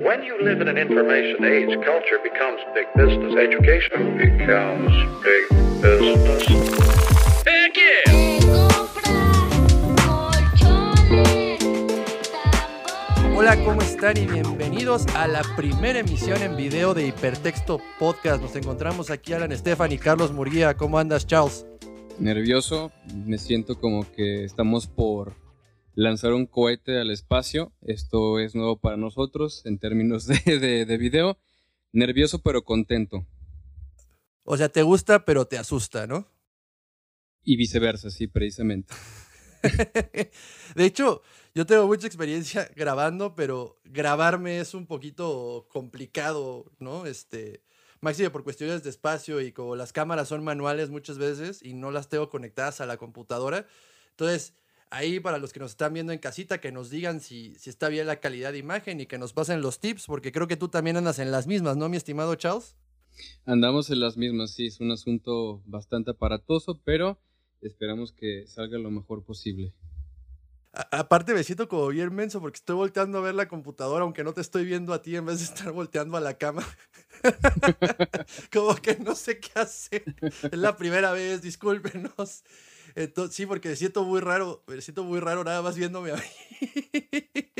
When you live in an information age, culture becomes big business. Education becomes big business. Heck Hola, ¿cómo están? Y bienvenidos a la primera emisión en video de Hipertexto Podcast. Nos encontramos aquí Alan Estefan y Carlos Murguía. ¿Cómo andas, Charles? Nervioso, me siento como que estamos por lanzar un cohete al espacio. Esto es nuevo para nosotros en términos de, de, video. Nervioso pero contento. O sea, te gusta pero te asusta, ¿no? Y viceversa, sí, precisamente. de hecho, yo tengo mucha experiencia grabando, pero grabarme es un poquito complicado, ¿no? Este, máximo por cuestiones de espacio y como las cámaras son manuales muchas veces y no las tengo conectadas a la computadora. Entonces, ahí para los que nos están viendo en casita, que nos digan si, si está bien la calidad de imagen y que nos pasen los tips, porque creo que tú también andas en las mismas, ¿no, mi estimado Charles? Andamos en las mismas, sí, es un asunto bastante aparatoso, pero esperamos que salga lo mejor posible. aparte me siento como bien menso porque estoy volteando a ver la computadora, aunque no te estoy viendo a ti en vez de estar volteando a la cama. como que no sé qué hacer. Es la primera vez, discúlpenos. Entonces, sí, porque me siento muy raro, me siento muy raro nada más viéndome a mí.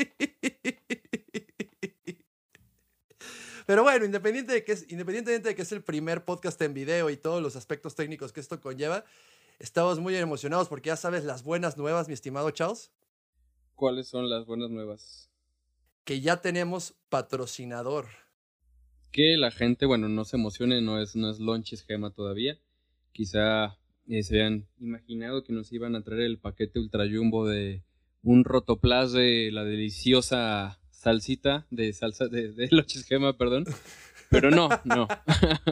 Pero bueno, independiente de que es, independientemente de que es el primer podcast en video y todos los aspectos técnicos que esto conlleva, estamos muy emocionados porque ya sabes las buenas nuevas, mi estimado Charles. ¿Cuáles son las buenas nuevas? Que ya tenemos patrocinador. Que la gente, bueno, no se emocione, no es, no es launch esquema todavía. Quizá eh, se habían imaginado que nos iban a traer el paquete ultra jumbo de un rotoplas de la deliciosa salsita de salsa de, de gema, perdón. Pero no, no.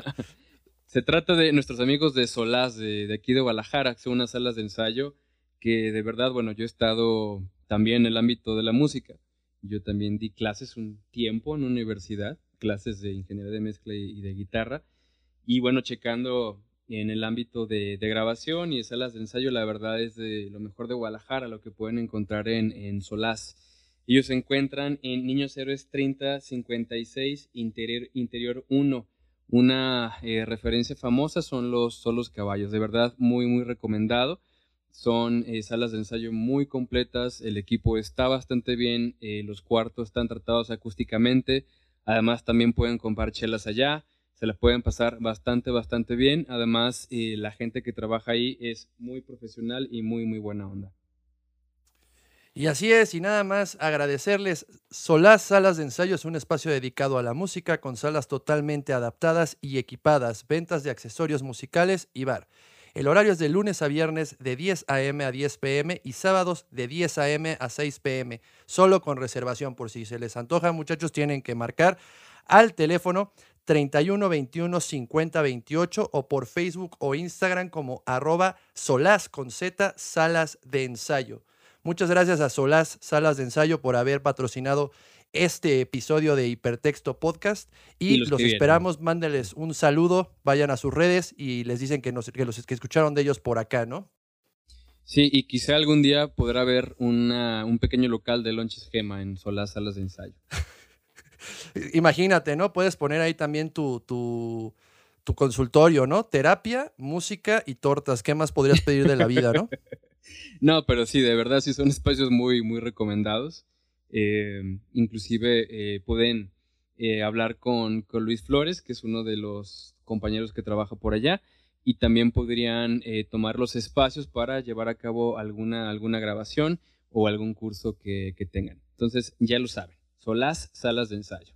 se trata de nuestros amigos de Solás, de, de, aquí de Guadalajara, que son unas salas de ensayo que de verdad, bueno, yo he estado también en el ámbito de la música. Yo también di clases un tiempo en universidad, clases de ingeniería de mezcla y de guitarra. Y bueno, checando en el ámbito de, grabación y de salas de ensayo, la verdad es de lo mejor de Guadalajara, lo que pueden encontrar en, en. Ellos se encuentran en Niños Héroes 3056, Interior, interior 1. Una eh, referencia famosa son los, solos caballos, de verdad muy, muy recomendado. Son eh, salas de ensayo muy completas, el equipo está bastante bien, eh, los cuartos están tratados acústicamente, además también pueden comprar chelas allá se las pueden pasar bastante, bastante bien. Además, eh, la gente que trabaja ahí es muy profesional y muy, muy buena onda. Y así es, y nada más agradecerles. Solás Salas de Ensayo es un espacio dedicado a la música con salas totalmente adaptadas y equipadas, ventas de accesorios musicales y bar. El horario es de lunes a viernes de 10 a.m. a 10 p.m. y sábados de 10 a.m. a 6 p.m. Solo con reservación por si se les antoja, muchachos, tienen que marcar al teléfono 31 21 50 28 o por Facebook o Instagram como arroba Solás con Z Salas de Ensayo. Muchas gracias a Solás Salas de Ensayo por haber patrocinado este episodio de Hipertexto Podcast y, los, esperamos, mándenles un saludo, vayan a sus redes y les dicen que, nos, que los que escucharon de ellos por acá, ¿no? Sí, y quizá algún día podrá haber una, un pequeño local de Lonches Gema en Solás Salas de Ensayo. Imagínate, ¿no? Puedes poner ahí también tu, tu, consultorio, ¿no? Terapia, música y tortas. ¿Qué más podrías pedir de la vida, no? no, pero sí, de verdad sí son espacios muy, muy recomendados. Eh, inclusive eh, pueden eh, hablar con, Luis Flores, que es uno de los compañeros que trabaja por allá, y también podrían tomar los espacios para llevar a cabo alguna, alguna grabación o algún curso que tengan. Entonces, ya lo saben las salas de ensayo.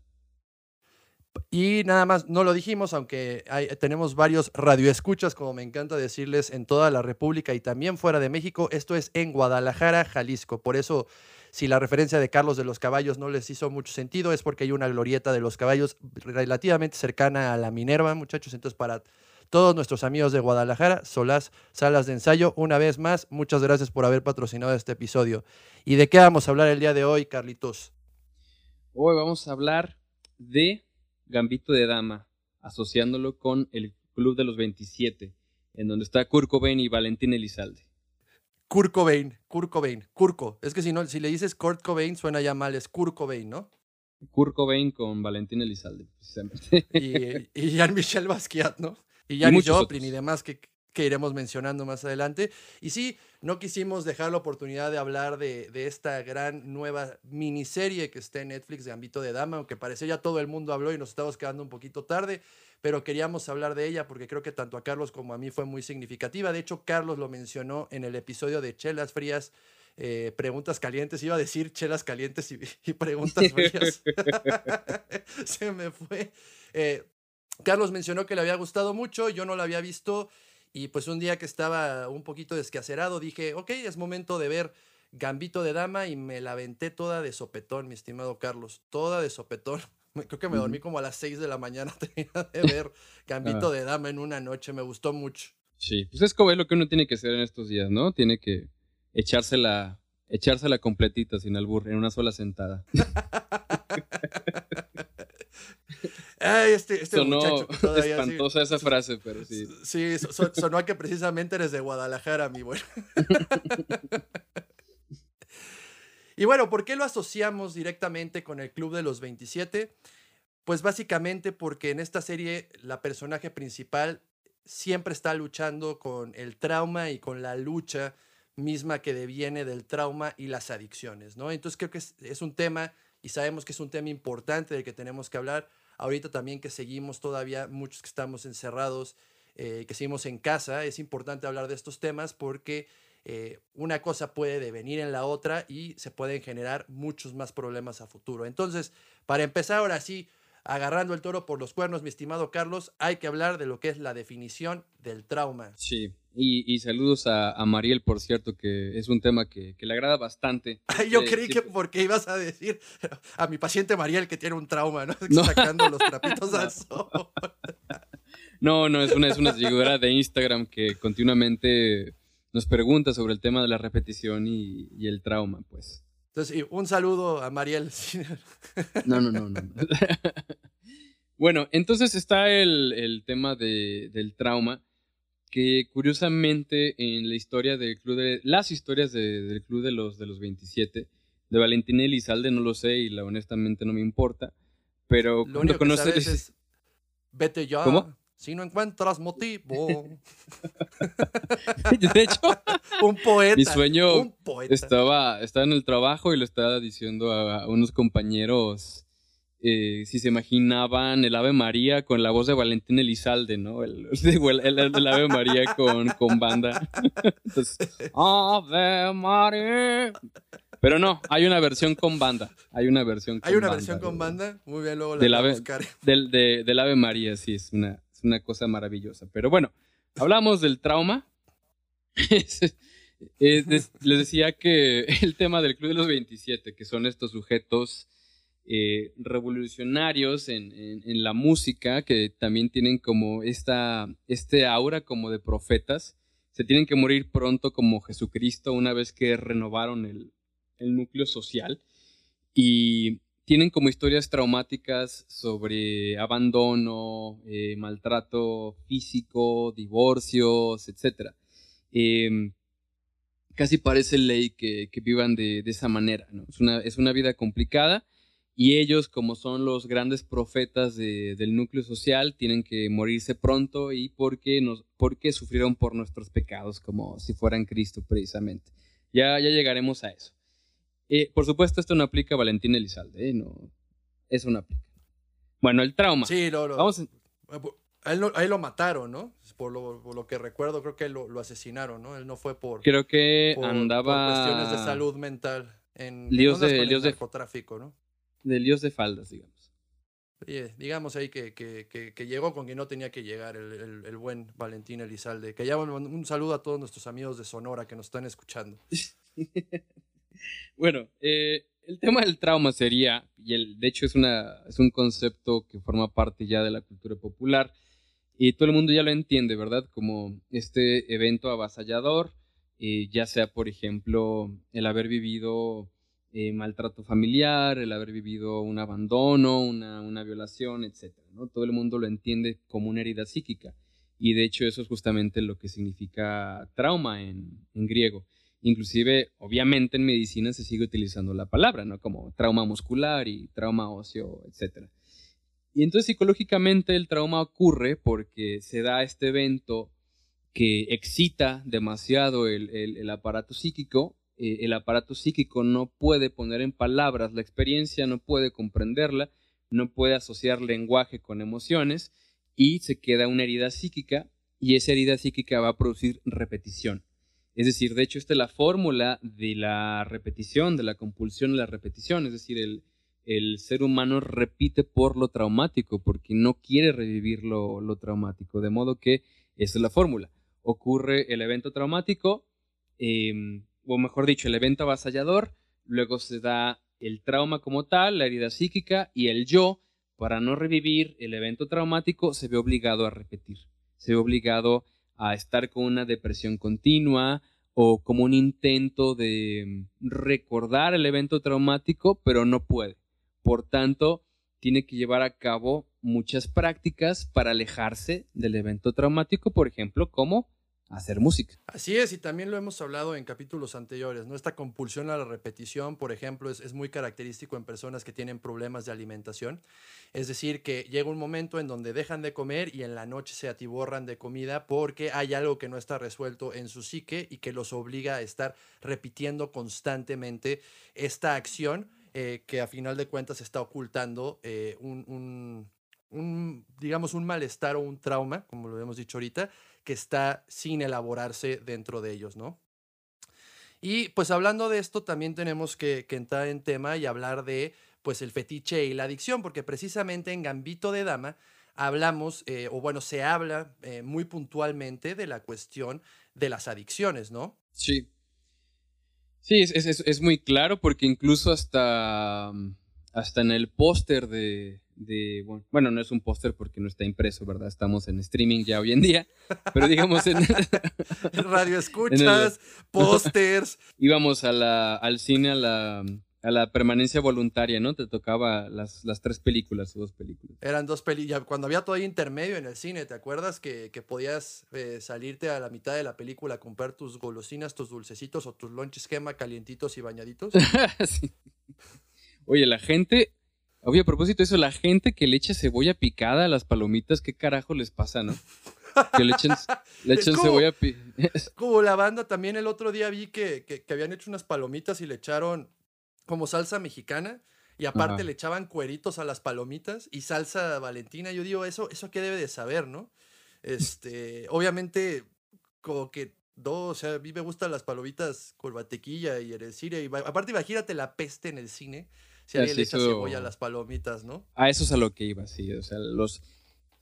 Y nada más, no lo dijimos, aunque tenemos varios radioescuchas, como me encanta decirles, en toda la República y también fuera de México. Esto es en Guadalajara, Jalisco. Por eso, si la referencia de Carlos de los Caballos no les hizo mucho sentido, es porque hay una glorieta de los caballos relativamente cercana a la Minerva, muchachos. Entonces, para todos nuestros amigos de Guadalajara, Solás Salas de Ensayo, una vez más, muchas gracias por haber patrocinado este episodio. ¿Y de qué vamos a hablar el día de hoy, Carlitos? Hoy vamos a hablar de Gambito de Dama, asociándolo con el Club de los 27, en donde está Kurt Cobain y Valentín Elizalde. Kurt Cobain, Kurt Cobain, Kurko. Es que si no, si le dices Kurt Cobain suena ya mal, es Kurt Cobain, ¿no? Kurt Cobain con Valentín Elizalde, precisamente. Y, y Jean-Michel Basquiat, ¿no? Y Janis Joplin y demás que, que iremos mencionando más adelante. Y sí, no quisimos dejar la oportunidad de hablar de, esta gran nueva miniserie que está en Netflix de Ámbito de Dama, aunque parece ya todo el mundo habló y nos estamos quedando un poquito tarde, pero queríamos hablar de ella porque creo que tanto a Carlos como a mí fue muy significativa. De hecho, Carlos lo mencionó en el episodio de Chelas Frías. Eh, preguntas calientes, iba a decir chelas calientes y, y preguntas frías. Se me fue. Eh, Carlos mencionó que le había gustado mucho, yo no la había visto y pues un día que estaba un poquito descacerado dije, ok, es momento de ver Gambito de Dama y me la aventé toda de sopetón, mi estimado Carlos, toda de sopetón. Creo que me dormí como a las 6 de la mañana tenía de ver Gambito de Dama en una noche, me gustó mucho. Sí, pues es como es lo que uno tiene que hacer en estos días, ¿no? Tiene que echársela, echársela completita sin albur, en una sola sentada. Ay, este, este sonó muchacho todavía, espantosa sí. esa frase, pero sí. Sí, son, sonó a que precisamente eres de Guadalajara, mi bueno. y bueno, ¿por qué lo asociamos directamente con el Club de los 27? Pues básicamente porque en esta serie la personaje principal siempre está luchando con el trauma y con la lucha misma que deviene del trauma y las adicciones, ¿no? Entonces creo que es, es un tema y sabemos que es un tema importante del que tenemos que hablar ahorita también que seguimos todavía, muchos que estamos encerrados, eh, que seguimos en casa, es importante hablar de estos temas porque eh, una cosa puede devenir en la otra y se pueden generar muchos más problemas a futuro. Entonces, para empezar ahora sí, agarrando el toro por los cuernos, mi estimado Carlos, hay que hablar de lo que es la definición del trauma. Sí, y, y saludos a, a, Mariel, por cierto, que es un tema que, que le agrada bastante. Ay, yo creí que porque ibas a decir a mi paciente Mariel que tiene un trauma, ¿no? no. Sacando los trapitos no. al sol. No, no, es una, es una seguidora de Instagram que continuamente nos pregunta sobre el tema de la repetición y, y el trauma, pues. Entonces, un saludo a Mariel. No, no, no, no. Bueno, entonces está el, el tema de, del trauma, que curiosamente en la historia del club de, las historias de, del club de los, de los 27, de Valentín Elizalde no lo sé y la, honestamente no me importa, pero lo único conoces... que sabes es, vete ya. ¿Cómo? Si no encuentras motivo. de hecho, un poeta. Mi sueño un poeta. Estaba, estaba en el trabajo y lo estaba diciendo a, a unos compañeros eh, si se imaginaban el Ave María con la voz de Valentín Elizalde, ¿no? El, el, el, el Ave María con, con banda. Entonces, Ave María. Pero no, hay una versión con banda. Hay una versión con ¿Hay una banda, versión con banda? Muy bien, luego la del voy a ave, buscar. Del, de, del Ave María, sí, es una, es una cosa maravillosa. Pero bueno, hablamos del trauma. les decía que el tema del Club de los 27, que son estos sujetos eh, revolucionarios en, la música que también tienen como esta, este aura como de profetas. Se tienen que morir pronto como Jesucristo una vez que renovaron el, el núcleo social y tienen como historias traumáticas sobre abandono, eh, maltrato físico, divorcios, etc. Eh, casi parece ley que, que vivan de, de, esa manera. ¿no? Es, una, es una vida complicada y ellos, como son los grandes profetas de, del núcleo social, tienen que morirse pronto y porque, nos, porque sufrieron por nuestros pecados, como si fueran Cristo precisamente. Ya, ya llegaremos a eso. Eh, por supuesto, esto no aplica a Valentín Elizalde, ¿eh? no, eso no aplica. Bueno, el trauma. Sí, lo, lo, Vamos a... a, él lo, a, él lo, mataron, ¿no? Por lo, por lo, que recuerdo, creo que lo, lo, asesinaron, ¿no? Él no fue por. Creo que por, andaba. Por cuestiones de salud mental. En, líos en de, líos de narcotráfico, ¿no? De líos de faldas, digamos. Digamos ahí que, que, que, que, llegó con quien no tenía que llegar el, el, el buen Valentín Elizalde. Que ya un, un, saludo a todos nuestros amigos de Sonora que nos están escuchando. bueno, eh, el tema del trauma sería, y el, de hecho es, una, es un concepto que forma parte ya de la cultura popular, y todo el mundo ya lo entiende, ¿verdad? Como este evento avasallador, eh, ya sea, por ejemplo, el haber vivido eh, maltrato familiar, el haber vivido un abandono, una, una violación, etc. ¿no? Todo el mundo lo entiende como una herida psíquica. Y de hecho eso es justamente lo que significa trauma en, griego. Inclusive, obviamente en medicina se sigue utilizando la palabra, ¿no? Como trauma muscular y trauma óseo, etc. Y entonces psicológicamente el trauma ocurre porque se da este evento que excita demasiado el, aparato psíquico. Eh, el aparato psíquico no puede poner en palabras la experiencia, no puede comprenderla, no puede asociar lenguaje con emociones y se queda una herida psíquica y esa herida psíquica va a producir repetición. Es decir, de hecho, esta es la fórmula de la repetición, de la compulsión de la repetición. Es decir, el, el ser humano repite por lo traumático, porque no quiere revivir lo, traumático. De modo que esa es la fórmula. Ocurre el evento traumático, em, o mejor dicho, el evento avasallador, luego se da el trauma como tal, la herida psíquica, y el yo, para no revivir el evento traumático, se ve obligado a repetir. Se ve obligado a estar con una depresión continua o como un intento de mm, recordar el evento traumático, pero no puede. Por tanto, tiene que llevar a cabo muchas prácticas para alejarse del evento traumático, por ejemplo, como hacer música. Así es, y también lo hemos hablado en capítulos anteriores, ¿no? Esta compulsión a la repetición, por ejemplo, es, muy característico en personas que tienen problemas de alimentación. Es decir, que llega un momento en donde dejan de comer y en la noche se atiborran de comida porque hay algo que no está resuelto en su psique y que los obliga a estar repitiendo constantemente esta acción eh, que a final de cuentas está ocultando eh, un, un, digamos, un malestar o un trauma, como lo hemos dicho ahorita, que está sin elaborarse dentro de ellos, ¿no? Y pues hablando de esto, también tenemos que, entrar en tema y hablar de pues el fetiche y la adicción, porque precisamente en Gambito de Dama hablamos, eh, o bueno, se habla eh, muy puntualmente de la cuestión de las adicciones, ¿no? Sí. Sí, es, es muy claro porque incluso hasta, hasta en el póster de, bueno, no es un póster porque no está impreso, ¿verdad? Estamos en streaming ya hoy en día, pero digamos en... Radio escuchas, pósters. Íbamos a la, al cine a la, a la permanencia voluntaria, ¿no? Te tocaba las, las tres películas o dos películas. Eran dos películas. Cuando había todo intermedio en el cine, ¿te acuerdas que, que podías eh, salirte a la mitad de la película a comprar tus golosinas, tus dulcecitos o tus lunch esquema calientitos y bañaditos? sí. Oye, la gente Oye, a propósito de eso, la gente que le echa cebolla picada a las palomitas, ¿qué carajo les pasa, no? Que le echen, le cebolla picada. Como la banda, también el otro día vi que, que, habían hecho unas palomitas y le echaron como salsa mexicana. Y aparte le echaban cueritos a las palomitas y salsa valentina. Yo digo, eso, eso qué debe de saber, ¿no? Este, obviamente, como que dos, o sea, a mí me gustan las palomitas con batequilla y el cine. Y, aparte, imagínate la peste en el cine si alguien le echa cebolla a las palomitas, ¿no? A eso es a lo que iba, sí. O sea, los,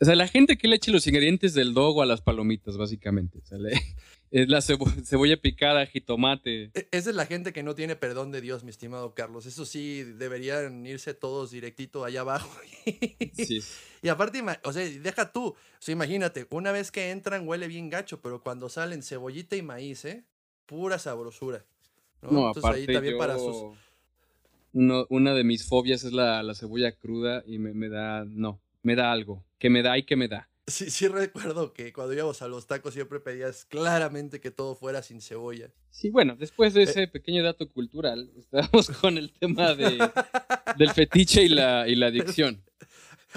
o sea, la gente que le eche los ingredientes del dogo a las palomitas, básicamente. O sea, es la cebolla picada, jitomate. Esa es la gente que no tiene perdón de Dios, mi estimado Carlos. Eso sí, deberían irse todos directito allá abajo. sí. Y aparte, o sea, deja tú. O sea, imagínate, una vez que entran huele bien gacho, pero cuando salen cebollita y maíz, ¿eh? Pura sabrosura. No, Entonces, aparte ahí también para sus una de mis fobias es la, cebolla cruda y me, da, no, me da algo, que me da y que me da. Sí, sí recuerdo que cuando íbamos a los tacos siempre pedías claramente que todo fuera sin cebolla. Sí, bueno, después de eh. ese pequeño dato cultural, estamos con el tema de, del fetiche y la, y la adicción.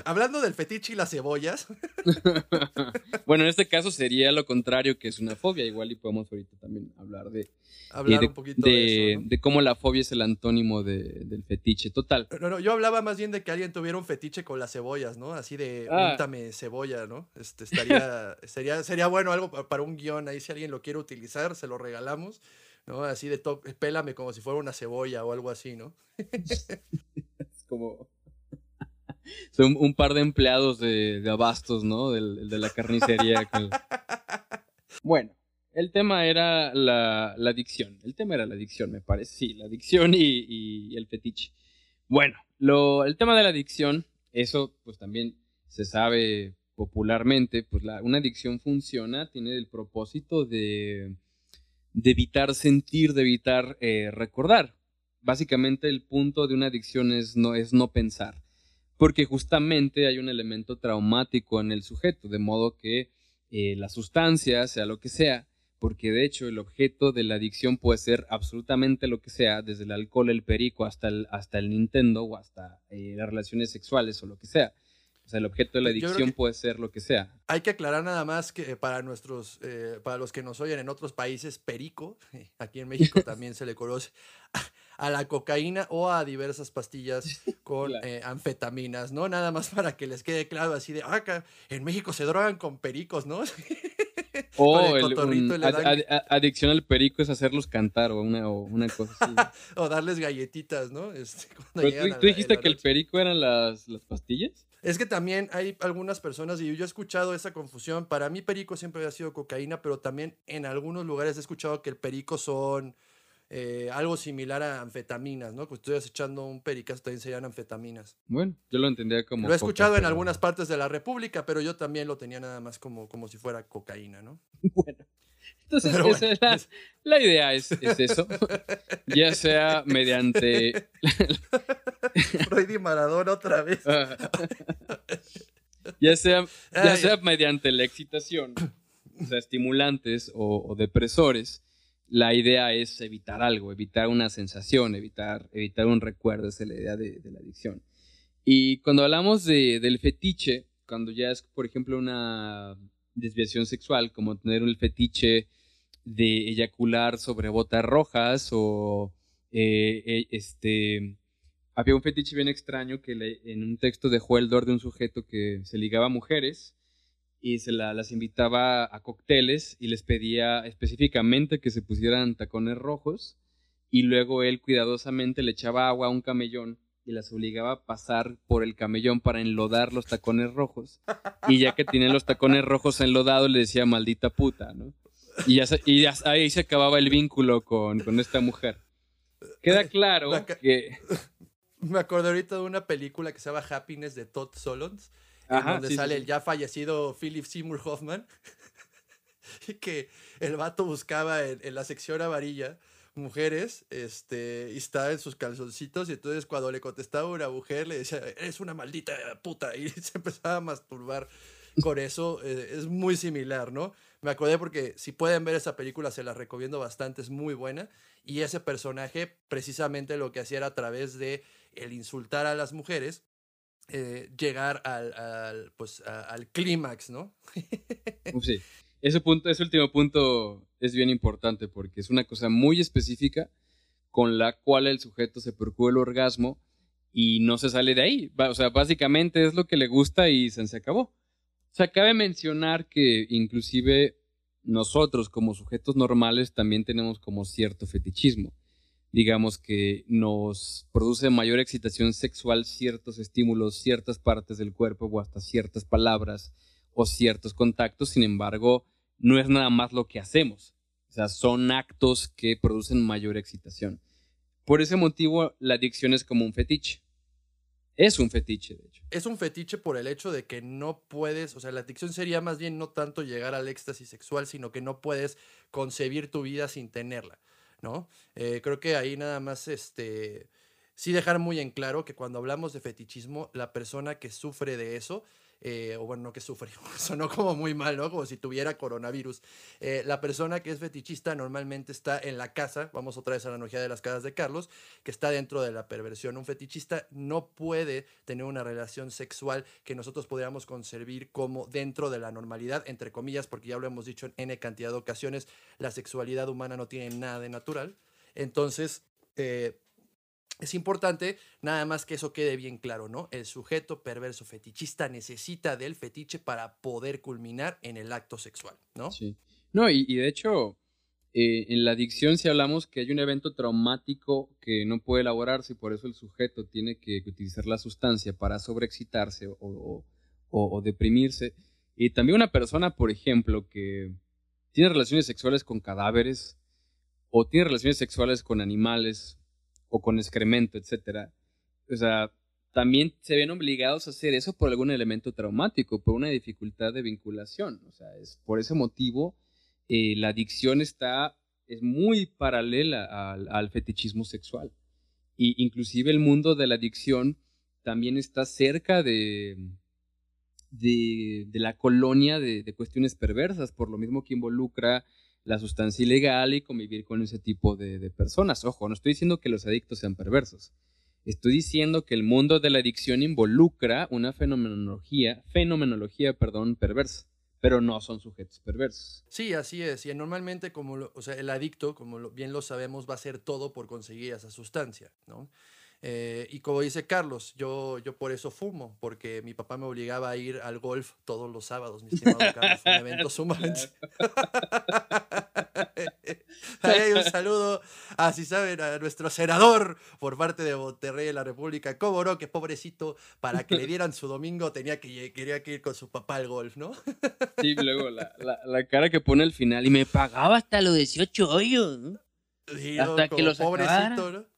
Hablando del fetiche y las cebollas. bueno, en este caso sería lo contrario, que es una fobia. Igual y podemos ahorita también hablar de. Hablar de, un poquito de, eso, de, cómo la fobia es el antónimo del fetiche. Total. No, no, yo hablaba más bien de que alguien tuviera un fetiche con las cebollas, ¿no? Así de ah. cebolla, ¿no? Este, estaría, sería, sería bueno algo para un guion ahí. Si alguien lo quiere utilizar, se lo regalamos. ¿no? Así de top, pélame como si fuera una cebolla o algo así, ¿no? es como son un par de empleados de, abastos, ¿no? De, la carnicería. Bueno, el tema era la, adicción. El tema era la adicción, me parece. Sí, la adicción y, el fetiche. Bueno, el tema de la adicción, eso pues también se sabe popularmente, pues la, una adicción funciona, tiene el propósito de, de evitar sentir, de evitar eh, recordar. Básicamente el punto de una adicción es no pensar porque justamente hay un elemento traumático en el sujeto, de modo que eh, la sustancia, sea lo que sea, porque de hecho el objeto de la adicción puede ser absolutamente lo que sea, desde el alcohol, el perico, hasta el, hasta el Nintendo o hasta eh, las relaciones sexuales o lo que sea. O sea, el objeto de la adicción puede ser lo que sea. Hay que aclarar nada más que para nuestros, eh, para los que nos oyen en otros países, perico, aquí en México también se le conoce a la cocaína o a diversas pastillas con eh, anfetaminas, ¿no? Nada más para que les quede claro así de, ah, en México se drogan con pericos, ¿no? O el, adicción al perico es hacerlos cantar o una, o una cosa así. o darles galletitas, ¿no? Este, tú, dijiste que el perico eran las, las pastillas? Es que también hay algunas personas, y yo he escuchado esa confusión, para mí perico siempre había sido cocaína, pero también en algunos lugares he escuchado que el perico son eh, algo similar a anfetaminas, ¿no? Que estoy echando un pericazo también serían anfetaminas. Bueno, yo lo entendía como... Lo he escuchado en algunas partes de la República, pero yo también lo tenía nada más como, como si fuera cocaína, ¿no? Bueno. Entonces, la, idea es, eso, ya sea mediante... Freud y Maradona otra vez. ya sea, ya sea mediante la excitación, o sea, estimulantes o, depresores, la idea es evitar algo, evitar una sensación, evitar, evitar un recuerdo, esa es la idea de, la adicción. Y cuando hablamos de, del fetiche, cuando ya es, por ejemplo, una desviación sexual, como tener el fetiche de eyacular sobre botas rojas o eh, eh, este había un fetiche bien extraño que en un texto dejó el dor de un sujeto que se ligaba a mujeres y se las invitaba a cócteles y les pedía específicamente que se pusieran tacones rojos y luego él cuidadosamente le echaba agua a un camellón y las obligaba a pasar por el camellón para enlodar los tacones rojos. Y ya que tienen los tacones rojos enlodados, le decía maldita puta, ¿no? Y, ya, ahí se acababa el vínculo con, esta mujer. Queda claro que... Me acordé ahorita de una película que se llama Happiness de Todd Solondz, en donde sale el ya fallecido Philip Seymour Hoffman, y que el vato buscaba en, la sección amarilla mujeres, este, y estaba en sus calzoncitos, y entonces cuando le contestaba una mujer, le decía, eres una maldita puta, y se empezaba a masturbar con eso, eh, es muy similar, ¿no? Me acordé porque si pueden ver esa película, se la recomiendo bastante, es muy buena, y ese personaje precisamente lo que hacía era a través de el insultar a las mujeres, eh, llegar al, pues, al clímax, ¿no? sí, ese, punto, ese último punto es bien importante porque es una cosa muy específica con la cual el sujeto se procura el orgasmo y no se sale de ahí. O sea, básicamente es lo que le gusta y se, se acabó. O sea, cabe mencionar que inclusive nosotros como sujetos normales también tenemos como cierto fetichismo digamos que nos produce mayor excitación sexual ciertos estímulos, ciertas partes del cuerpo o hasta ciertas palabras o ciertos contactos, sin embargo, no es nada más lo que hacemos, o sea, son actos que producen mayor excitación. Por ese motivo, la adicción es como un fetiche. Es un fetiche, de hecho. Es un fetiche por el hecho de que no puedes, o sea, la adicción sería más bien no tanto llegar al éxtasis sexual, sino que no puedes concebir tu vida sin tenerla. ¿No? Eh, creo que ahí nada más, este, sí dejar muy en claro que cuando hablamos de fetichismo, la persona que sufre de eso eh, o bueno, no que sufre, sonó como muy mal, ¿no? Como si tuviera coronavirus. Eh, la persona que es fetichista normalmente está en la casa, vamos otra vez a la analogía de las casas de Carlos, que está dentro de la perversión. Un fetichista no puede tener una relación sexual que nosotros podríamos concebir como dentro de la normalidad, entre comillas, porque ya lo hemos dicho en N cantidad de ocasiones, la sexualidad humana no tiene nada de natural. Entonces, eh, es importante nada más que eso quede bien claro, ¿no? El sujeto perverso fetichista necesita del fetiche para poder culminar en el acto sexual, ¿no? Sí. No, y, de hecho, eh, en la adicción si hablamos que hay un evento traumático que no puede elaborarse y por eso el sujeto tiene que utilizar la sustancia para sobreexcitarse o, o deprimirse. Y también una persona, por ejemplo, que tiene relaciones sexuales con cadáveres o tiene relaciones sexuales con animales o con excremento, etcétera. O sea, también se ven obligados a hacer eso por algún elemento traumático, por una dificultad de vinculación. O sea, es por ese motivo eh, la adicción está, es muy paralela al, fetichismo sexual. Y inclusive el mundo de la adicción también está cerca de, de, la colonia de, de, cuestiones perversas, por lo mismo que involucra la sustancia ilegal y convivir con ese tipo de, personas. Ojo, no estoy diciendo que los adictos sean perversos. Estoy diciendo que el mundo de la adicción involucra una fenomenología, fenomenología, perdón, perversa pero no son sujetos perversos. Sí, así es. Y normalmente, como o sea, el adicto, como bien lo sabemos, va a hacer todo por conseguir esa sustancia, ¿no? Eh, y como dice Carlos, yo, yo por eso fumo, porque mi papá me obligaba a ir al golf todos los sábados, mi estimado Carlos. un evento sumamente. un saludo, así saben, a nuestro senador por parte de Monterrey de la República, Cómo que pobrecito, para que le dieran su domingo tenía que, quería que ir con su papá al golf, ¿no? sí, luego la, la, cara que pone al final, y me pagaba hasta los 18 hoyos, ¿no? hasta que los pobrecito, ¿no?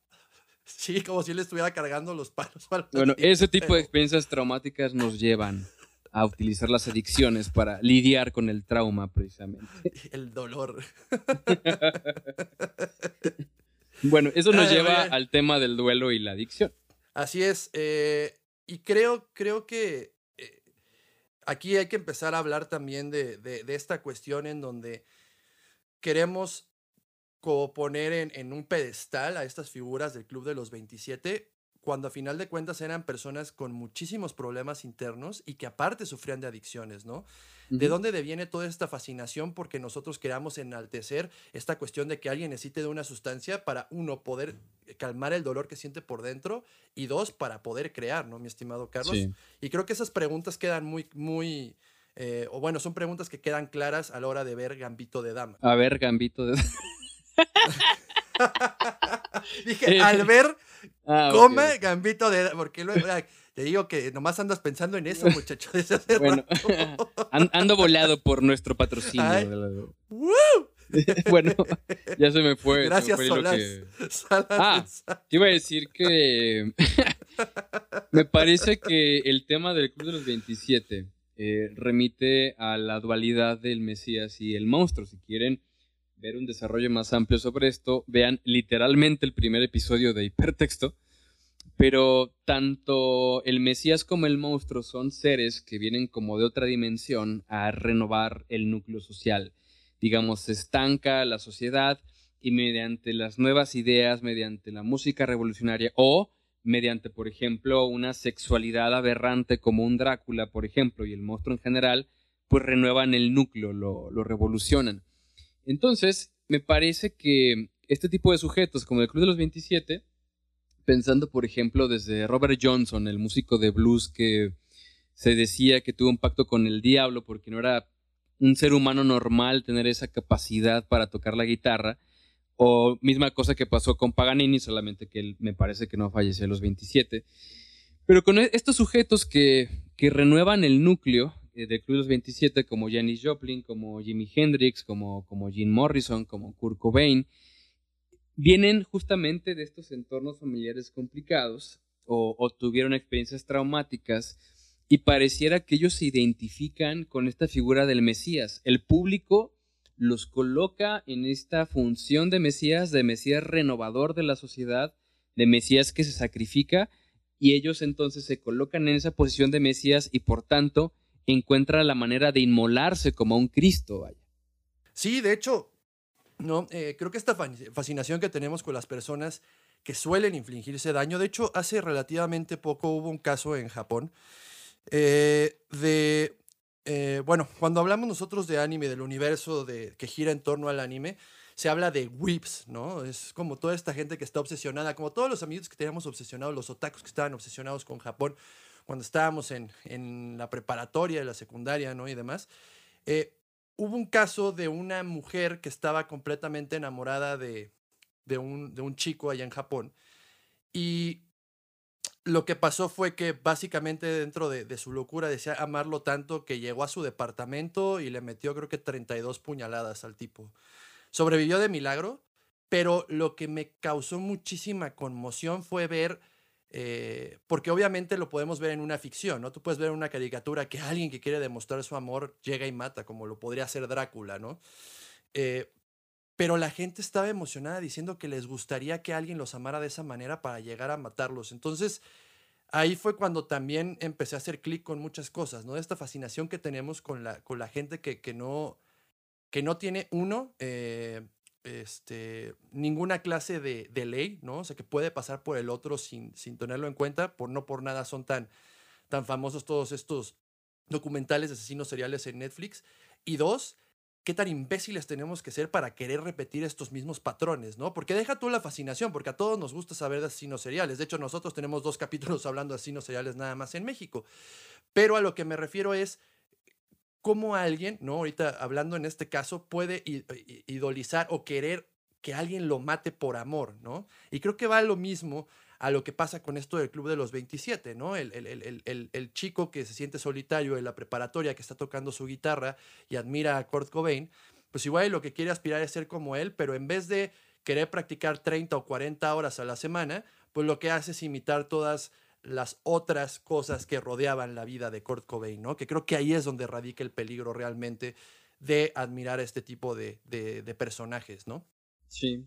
Sí, como si él estuviera cargando los palos. Bueno, ese tipo de experiencias traumáticas nos llevan a utilizar las adicciones para lidiar con el trauma, precisamente. El dolor. bueno, eso nos lleva al tema del duelo y la adicción. Así es. Eh, y creo, creo que eh, aquí hay que empezar a hablar también de, de esta cuestión en donde queremos como poner en, en, un pedestal a estas figuras del Club de los 27, cuando a final de cuentas eran personas con muchísimos problemas internos y que aparte sufrían de adicciones, ¿no? ¿De dónde deviene toda esta fascinación? Porque nosotros queramos enaltecer esta cuestión de que alguien necesite de una sustancia para, uno, poder calmar el dolor que siente por dentro y dos, para poder crear, ¿no, mi estimado Carlos? Y creo que esas preguntas quedan muy, muy... Eh, o bueno, son preguntas que quedan claras a la hora de ver Gambito de Dama. A ver, Gambito de Dama. Dije, eh, al ver, ah, come gambito de. Porque luego, te digo que nomás andas pensando en eso, muchacho. bueno, ando volado por nuestro patrocinio. bueno, ya se me fue. Gracias, Solás. ah, te iba a decir que me parece que el tema del Club de los 27 eh, remite a la dualidad del Mesías y el monstruo. Si quieren ver un desarrollo más amplio sobre esto, vean literalmente el primer episodio de Hipertexto. Pero tanto el Mesías como el monstruo son seres que vienen como de otra dimensión a renovar el núcleo social. Digamos, se estanca la sociedad y mediante las nuevas ideas, mediante la música revolucionaria o mediante, por ejemplo, una sexualidad aberrante como un Drácula, por ejemplo, y el monstruo en general, pues renuevan el núcleo, lo, lo revolucionan. Entonces, me parece que este tipo de sujetos, como el Club de los 27, pensando, por ejemplo, desde Robert Johnson, el músico de blues que se decía que tuvo un pacto con el diablo porque no era un ser humano normal tener esa capacidad para tocar la guitarra, o misma cosa que pasó con Paganini, solamente que él me parece que no falleció a los 27. Pero con e-, estos sujetos que, que renuevan el núcleo Club de los 27 como Janis Joplin, como Jimi Hendrix, como, como Jim Morrison, como Kurt Cobain, vienen justamente de estos entornos familiares complicados o, tuvieron experiencias traumáticas y pareciera que ellos se identifican con esta figura del Mesías. El público los coloca en esta función de Mesías, de Mesías renovador de la sociedad, de Mesías que se sacrifica, y ellos entonces se colocan en esa posición de Mesías y por tanto encuentra la manera de inmolarse como un Cristo, vaya. Sí, de hecho, no, eh, creo que esta fascinación que tenemos con las personas que suelen infligirse daño, de hecho, hace relativamente poco hubo un caso en Japón eh, de, eh, bueno, cuando hablamos nosotros de anime, del universo de, que gira en torno al anime, se habla de whips, ¿no? Es como toda esta gente que está obsesionada, como todos los amigos que teníamos obsesionados, los otakus que estaban obsesionados con Japón, cuando estábamos en, en la preparatoria, la secundaria, ¿no? Y demás. Eh, hubo un caso de una mujer que estaba completamente enamorada de, de, un, de un chico allá en Japón. Y lo que pasó fue que básicamente dentro de, de, su locura decía amarlo tanto que llegó a su departamento y le metió creo que 32 puñaladas al tipo. Sobrevivió de milagro, pero lo que me causó muchísima conmoción fue ver eh, porque obviamente lo podemos ver en una ficción, ¿no? Tú puedes ver en una caricatura que alguien que quiere demostrar su amor llega y mata, como lo podría hacer Drácula, ¿no? Eh, pero la gente estaba emocionada diciendo que les gustaría que alguien los amara de esa manera para llegar a matarlos. Entonces, ahí fue cuando también empecé a hacer clic con muchas cosas, ¿no? Esta fascinación que tenemos con la, con la gente que, que no que no tiene uno, eh, este, ninguna clase de, ley, ¿no? O sea, que puede pasar por el otro sin, sin tenerlo en cuenta, por no por nada son tan, tan famosos todos estos documentales de asesinos seriales en Netflix. Y dos, qué tan imbéciles tenemos que ser para querer repetir estos mismos patrones, ¿no? Porque deja tú la fascinación, porque a todos nos gusta saber de asesinos seriales. De hecho, nosotros tenemos dos capítulos hablando de asesinos seriales nada más en México. Pero a lo que me refiero es cómo alguien, ¿no? Ahorita hablando en este caso, puede idolizar o querer que alguien lo mate por amor, ¿no? Y creo que va lo mismo a lo que pasa con esto del Club de los 27, ¿no? El, el, chico que se siente solitario en la preparatoria, que está tocando su guitarra y admira a Kurt Cobain, pues igual lo que quiere aspirar es ser como él, pero en vez de querer practicar 30 o 40 horas a la semana, pues lo que hace es imitar todas las otras cosas que rodeaban la vida de Kurt Cobain, ¿no? Que creo que ahí es donde radica el peligro realmente de admirar este tipo de, de, personajes, ¿no? Sí.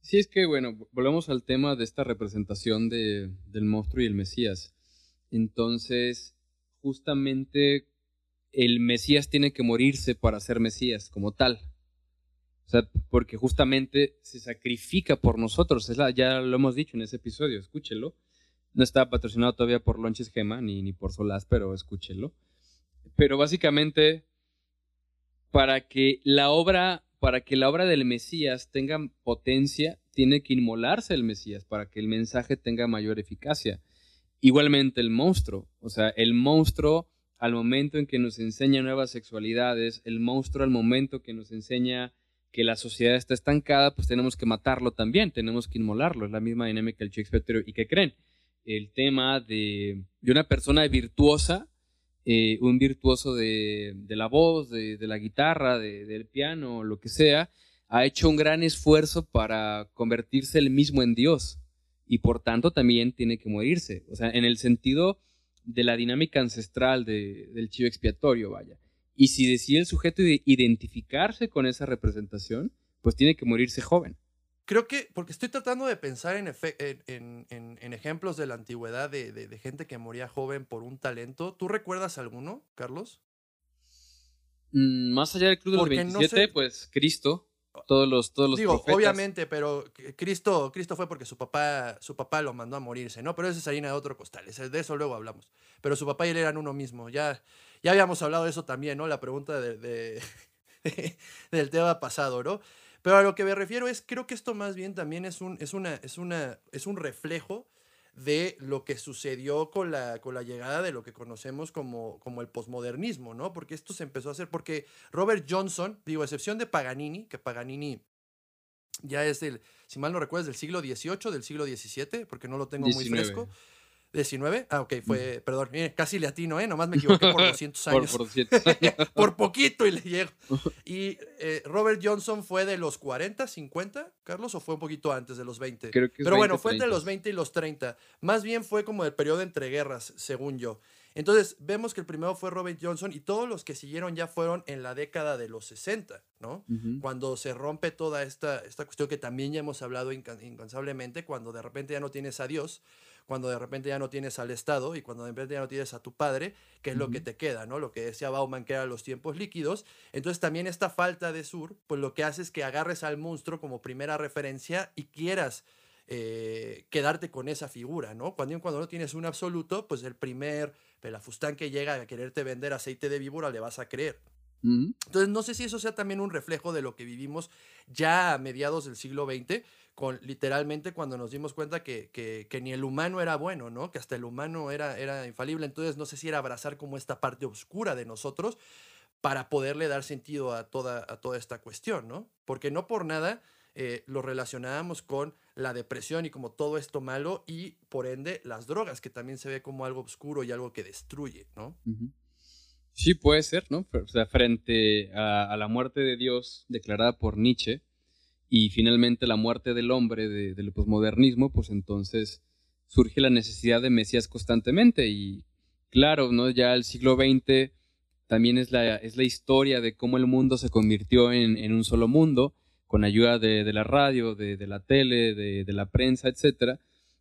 Sí, es que, bueno, volvemos al tema de esta representación de, del monstruo y el Mesías. Entonces, justamente el Mesías tiene que morirse para ser Mesías como tal. O sea, porque justamente se sacrifica por nosotros. Es la, ya lo hemos dicho en ese episodio, escúchelo no está patrocinado todavía por Lonches Gema ni, ni por Solás, pero escúchenlo. Pero básicamente, para que la obra, para que la obra del Mesías tenga potencia, tiene que inmolarse el Mesías para que el mensaje tenga mayor eficacia. Igualmente el monstruo, o sea, el monstruo al momento en que nos enseña nuevas sexualidades, el monstruo al momento que nos enseña que la sociedad está estancada, pues tenemos que matarlo también, tenemos que inmolarlo. Es la misma dinámica del Shakespeare. ¿Y qué creen? El tema de, una persona virtuosa, eh, un virtuoso de, la voz, de, la guitarra, del piano, lo que sea, ha hecho un gran esfuerzo para convertirse él mismo en Dios y por tanto también tiene que morirse. O sea, en el sentido de la dinámica ancestral del chivo expiatorio, vaya. Y si decide el sujeto identificarse con esa representación, pues tiene que morirse joven. Creo que, porque estoy tratando de pensar en, en, ejemplos de la antigüedad de, gente que moría joven por un talento. ¿Tú recuerdas alguno, Carlos? Mm, más allá del Club de los 27, pues Cristo, todos los, todos los Digo, obviamente, pero Cristo, Cristo fue porque su papá, su papá lo mandó a morirse, ¿no? Pero ese es harina de otro costal, de eso luego hablamos. Pero su papá y él eran uno mismo, ya, ya habíamos hablado de eso también, ¿no? La pregunta de, del tema pasado, ¿no? Pero a lo que me refiero es, creo que esto más bien también es un, es una, es una, es un reflejo de lo que sucedió con la, con la llegada de lo que conocemos como, como el posmodernismo, ¿no? Porque esto se empezó a hacer porque Robert Johnson, digo, excepción de Paganini, que Paganini ya es del, si mal no recuerdo, del siglo XVIII, del siglo XVII, porque no lo tengo muy fresco. 19. Ah, ok, fue, perdón, casi le atino, ¿eh? Nomás me equivoqué por 200 años. por, años. por, poquito y le llego. Y eh, Robert Johnson fue de los 40, 50, Carlos, o fue un poquito antes de los 20. Creo que Pero bueno, fue entre los 20 y los 30. Más bien fue como el periodo entre guerras, según yo. Entonces, vemos que el primero fue Robert Johnson y todos los que siguieron ya fueron en la década de los 60, ¿no? Cuando se rompe toda esta, esta cuestión que también ya hemos hablado incansablemente, cuando de repente ya no tienes a Dios cuando de repente ya no tienes al Estado y cuando de repente ya no tienes a tu padre, que es lo que te queda, ¿no? Lo que decía Bauman que eran los tiempos líquidos. Entonces también esta falta de sur, pues lo que hace es que agarres al monstruo como primera referencia y quieras eh, quedarte con esa figura, ¿no? Cuando, cuando no tienes un absoluto, pues el primer pelafustán que llega a quererte vender aceite de víbora le vas a creer. Entonces, no sé si eso sea también un reflejo de lo que vivimos ya a mediados del siglo XX, con literalmente cuando nos dimos cuenta que, que, ni el humano era bueno, ¿no? Que hasta el humano era, era infalible. Entonces no sé si era abrazar como esta parte oscura de nosotros para poderle dar sentido a toda, a toda esta cuestión, ¿no? Porque no por nada eh, lo relacionábamos con la depresión y como todo esto malo y por ende las drogas, que también se ve como algo oscuro y algo que destruye, ¿no? Sí, puede ser, ¿no? O sea, frente a, a la muerte de Dios declarada por Nietzsche, y finalmente la muerte del hombre del posmodernismo, pues entonces surge la necesidad de Mesías constantemente y claro, ¿no? ya el siglo XX también es la, es la historia de cómo el mundo se convirtió en, un solo mundo con ayuda de, la radio, de, la tele, de, la prensa, etc.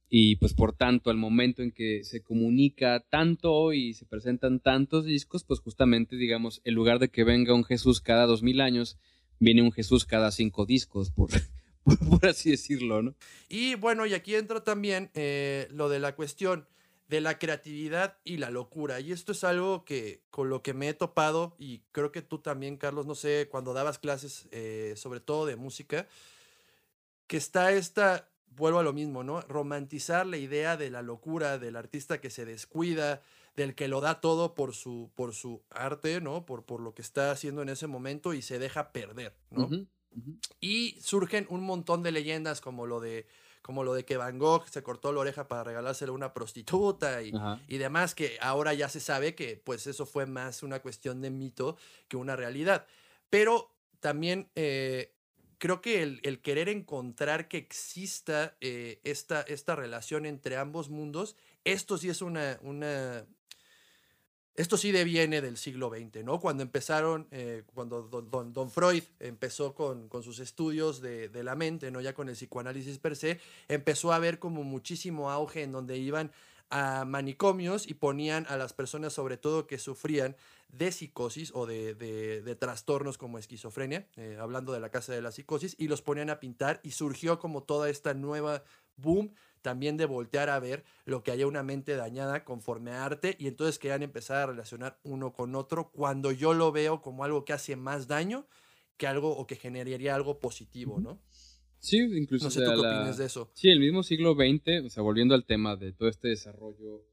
Y pues por tanto, al momento en que se comunica tanto y se presentan tantos discos, pues justamente, digamos, en lugar de que venga un Jesús cada dos mil años, viene un Jesús cada cinco discos, por, por, así decirlo, ¿no? Y bueno, y aquí entra también eh, lo de la cuestión de la creatividad y la locura. Y esto es algo que con lo que me he topado y creo que tú también, Carlos, no sé, cuando dabas clases, eh, sobre todo de música, que está esta, vuelvo a lo mismo, ¿no? Romantizar la idea de la locura, del artista que se descuida, del que lo da todo por su, por su arte, ¿no? Por, por lo que está haciendo en ese momento y se deja perder, ¿no? Y surgen un montón de leyendas como lo de como lo de que Van Gogh se cortó la oreja para regalársela a una prostituta y, y, demás, que ahora ya se sabe que pues eso fue más una cuestión de mito que una realidad. Pero también eh, creo que el, querer encontrar que exista eh, esta, esta relación entre ambos mundos, esto sí es una, una, esto sí deviene del siglo XX, ¿no? Cuando empezaron, eh, cuando don, don, Freud empezó con, sus estudios de, la mente, ¿no? Ya con el psicoanálisis per se, empezó a haber como muchísimo auge en donde iban a manicomios y ponían a las personas, sobre todo que sufrían de psicosis o de trastornos como esquizofrenia, eh, hablando de la casa de la psicosis, y los ponían a pintar y surgió como toda esta nueva boom también de voltear a ver lo que haya una mente dañada conforme a arte y entonces querían empezar a relacionar uno con otro cuando yo lo veo como algo que hace más daño que algo o que generaría algo positivo, ¿no? Sí, incluso. No sé tú qué opinas de eso. Sí, el mismo siglo XX, o sea, volviendo al tema de todo este desarrollo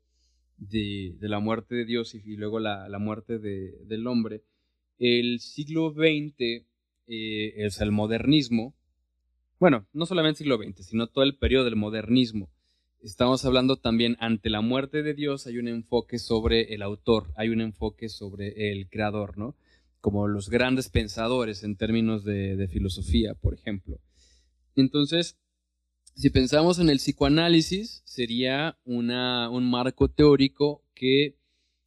de, de la muerte de Dios y, luego la, la muerte de, del hombre, el siglo XX, eh, es el modernismo, bueno, no solamente siglo XX, sino todo el periodo del modernismo. Estamos hablando también ante la muerte de Dios hay un enfoque sobre el autor, hay un enfoque sobre el creador, ¿no? Como los grandes pensadores en términos de, filosofía, por ejemplo. Entonces, si pensamos en el psicoanálisis, sería un marco teórico que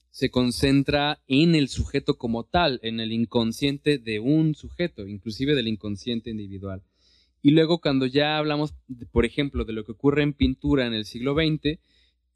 se concentra en el sujeto como tal, en el inconsciente de un sujeto, inclusive del inconsciente individual. Y luego cuando ya hablamos, por ejemplo, de lo que ocurre en pintura en el siglo XX,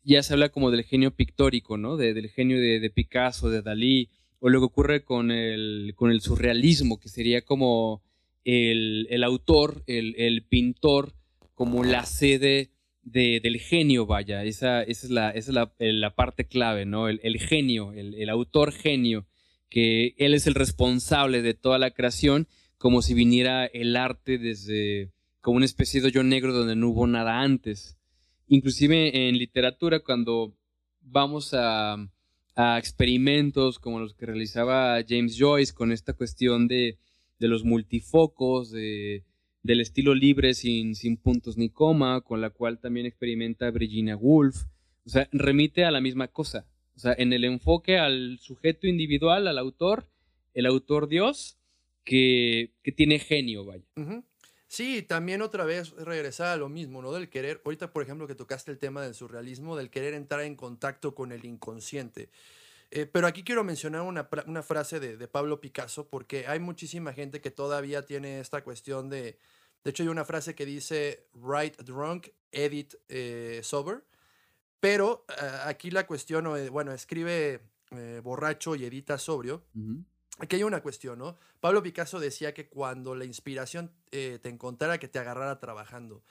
ya se habla como del genio pictórico, ¿no? del genio de, Picasso, de Dalí, o lo que ocurre con el, con el surrealismo, que sería como el, autor, el, pintor, como la sede del genio, vaya. Esa, esa es, la, es la, parte clave, ¿no? El, genio, el autor genio, que él es el responsable de toda la creación como si viniera el arte desde como una especie de hoyo negro donde no hubo nada antes. Inclusive en literatura, cuando vamos a, experimentos como los que realizaba James Joyce con esta cuestión de, los multifocos, del estilo libre sin, sin puntos ni coma, con la cual también experimenta Virginia Woolf, o sea, remite a la misma cosa. O sea, en el enfoque al sujeto individual, al autor, el autor Dios, que, tiene genio, vaya. Sí, también otra vez regresar a lo mismo, ¿no? Del querer, ahorita por ejemplo que tocaste el tema del surrealismo, del querer entrar en contacto con el inconsciente. Eh, pero aquí quiero mencionar una, una frase de, de, Pablo Picasso, porque hay muchísima gente que todavía tiene esta cuestión de... De hecho, hay una frase que dice, write drunk, edit eh, sober. Pero ah, aquí la cuestión, bueno, escribe eh, borracho y edita sobrio. Aquí hay una cuestión, ¿no? Pablo Picasso decía que cuando la inspiración eh, te encontrara, que te agarrara trabajando.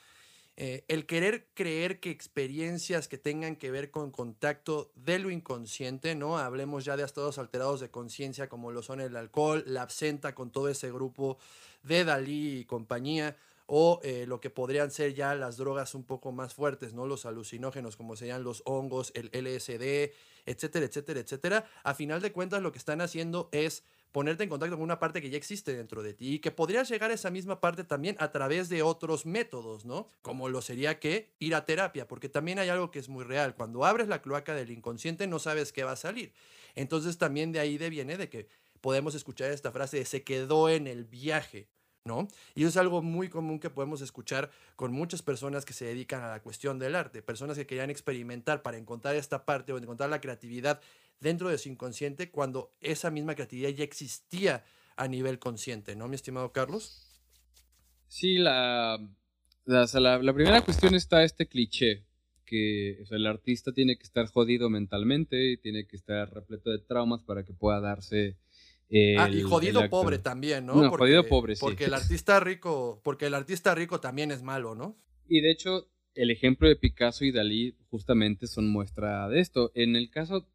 Eh, el querer creer que experiencias que tengan que ver con contacto de lo inconsciente, ¿no? Hablemos ya de estados alterados de conciencia como lo son el alcohol, la absenta con todo ese grupo de Dalí y compañía, o eh, lo que podrían ser ya las drogas un poco más fuertes, ¿no? Los alucinógenos como serían los hongos, el LSD, etcétera, etcétera, etcétera. A final de cuentas lo que están haciendo es ponerte en contacto con una parte que ya existe dentro de ti y que podrías llegar a esa misma parte también a través de otros métodos, ¿no? Como lo sería que ir a terapia, porque también hay algo que es muy real. Cuando abres la cloaca del inconsciente no sabes qué va a salir. Entonces también de ahí viene de que podemos escuchar esta frase de se quedó en el viaje. ¿No? Y eso es algo muy común que podemos escuchar con muchas personas que se dedican a la cuestión del arte, personas que querían experimentar para encontrar esta parte o encontrar la creatividad dentro de su inconsciente cuando esa misma creatividad ya existía a nivel consciente, ¿no, mi estimado Carlos? Sí, la, la, primera cuestión está este cliché que el artista tiene que estar jodido mentalmente, y tiene que estar repleto de traumas para que pueda darse ah, y jodido pobre también, ¿no? no jodido pobre, sí. Porque el artista rico, porque el artista rico también es malo, ¿no? Y de hecho, el ejemplo de Picasso y Dalí justamente son muestra de esto. En el caso,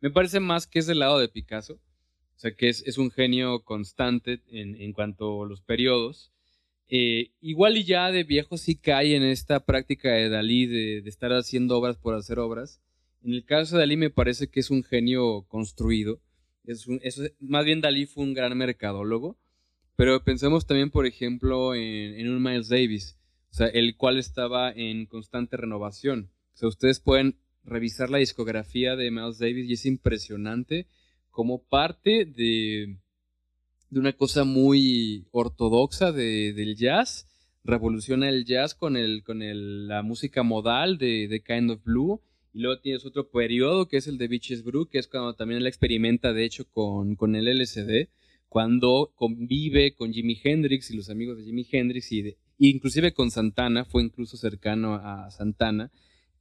me parece más que es del lado de Picasso, o sea, que es, un genio constante en, en, cuanto a los periodos. Eh, igual y ya de viejo sí cae en esta práctica de Dalí de, de estar haciendo obras por hacer obras. En el caso de Dalí me parece que es un genio construido es más bien Dalí fue un gran mercadólogo, pero pensemos también, por ejemplo, en, un Miles Davis, el cual estaba en constante renovación. O sea, ustedes pueden revisar la discografía de Miles Davis y es impresionante como parte de, una cosa muy ortodoxa del jazz, revoluciona el jazz con la música modal de, de Kind of Blue y luego tienes otro periodo que es el de Beaches Brew, que es cuando también él experimenta, de hecho, con, con el LSD, cuando convive con Jimi Hendrix y los amigos de Jimi Hendrix, y inclusive con Santana, fue incluso cercano a Santana,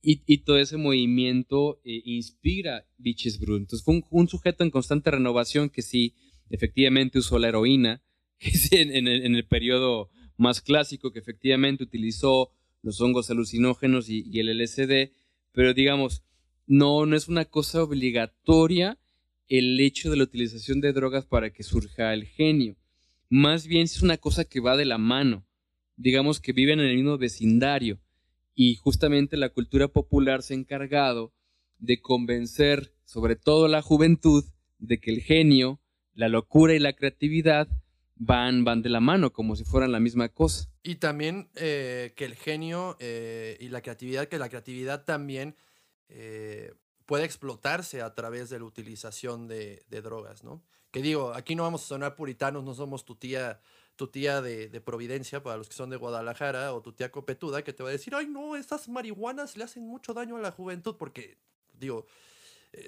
y, y todo ese movimiento eh, inspira Beaches Brew. Entonces fue un, sujeto en constante renovación que sí, efectivamente usó la heroína, en, el, periodo más clásico, que efectivamente utilizó los hongos alucinógenos y el LSD, pero digamos, no, no es una cosa obligatoria el hecho de la utilización de drogas para que surja el genio. Más bien es una cosa que va de la mano. Digamos que viven en el mismo vecindario. Y justamente la cultura popular se ha encargado de convencer, sobre todo la juventud, de que el genio, la locura y la creatividad van, van de la mano, como si fueran la misma cosa. Y también eh, que el genio eh, y la creatividad, que la creatividad también eh, puede explotarse a través de la utilización de, drogas, ¿no? Que digo, aquí no vamos a sonar puritanos, no somos tu tía, tu tía de, de, Providencia, para los que son de Guadalajara, o tu tía copetuda, que te va a decir, ay no, estas marihuanas le hacen mucho daño a la juventud, porque, digo,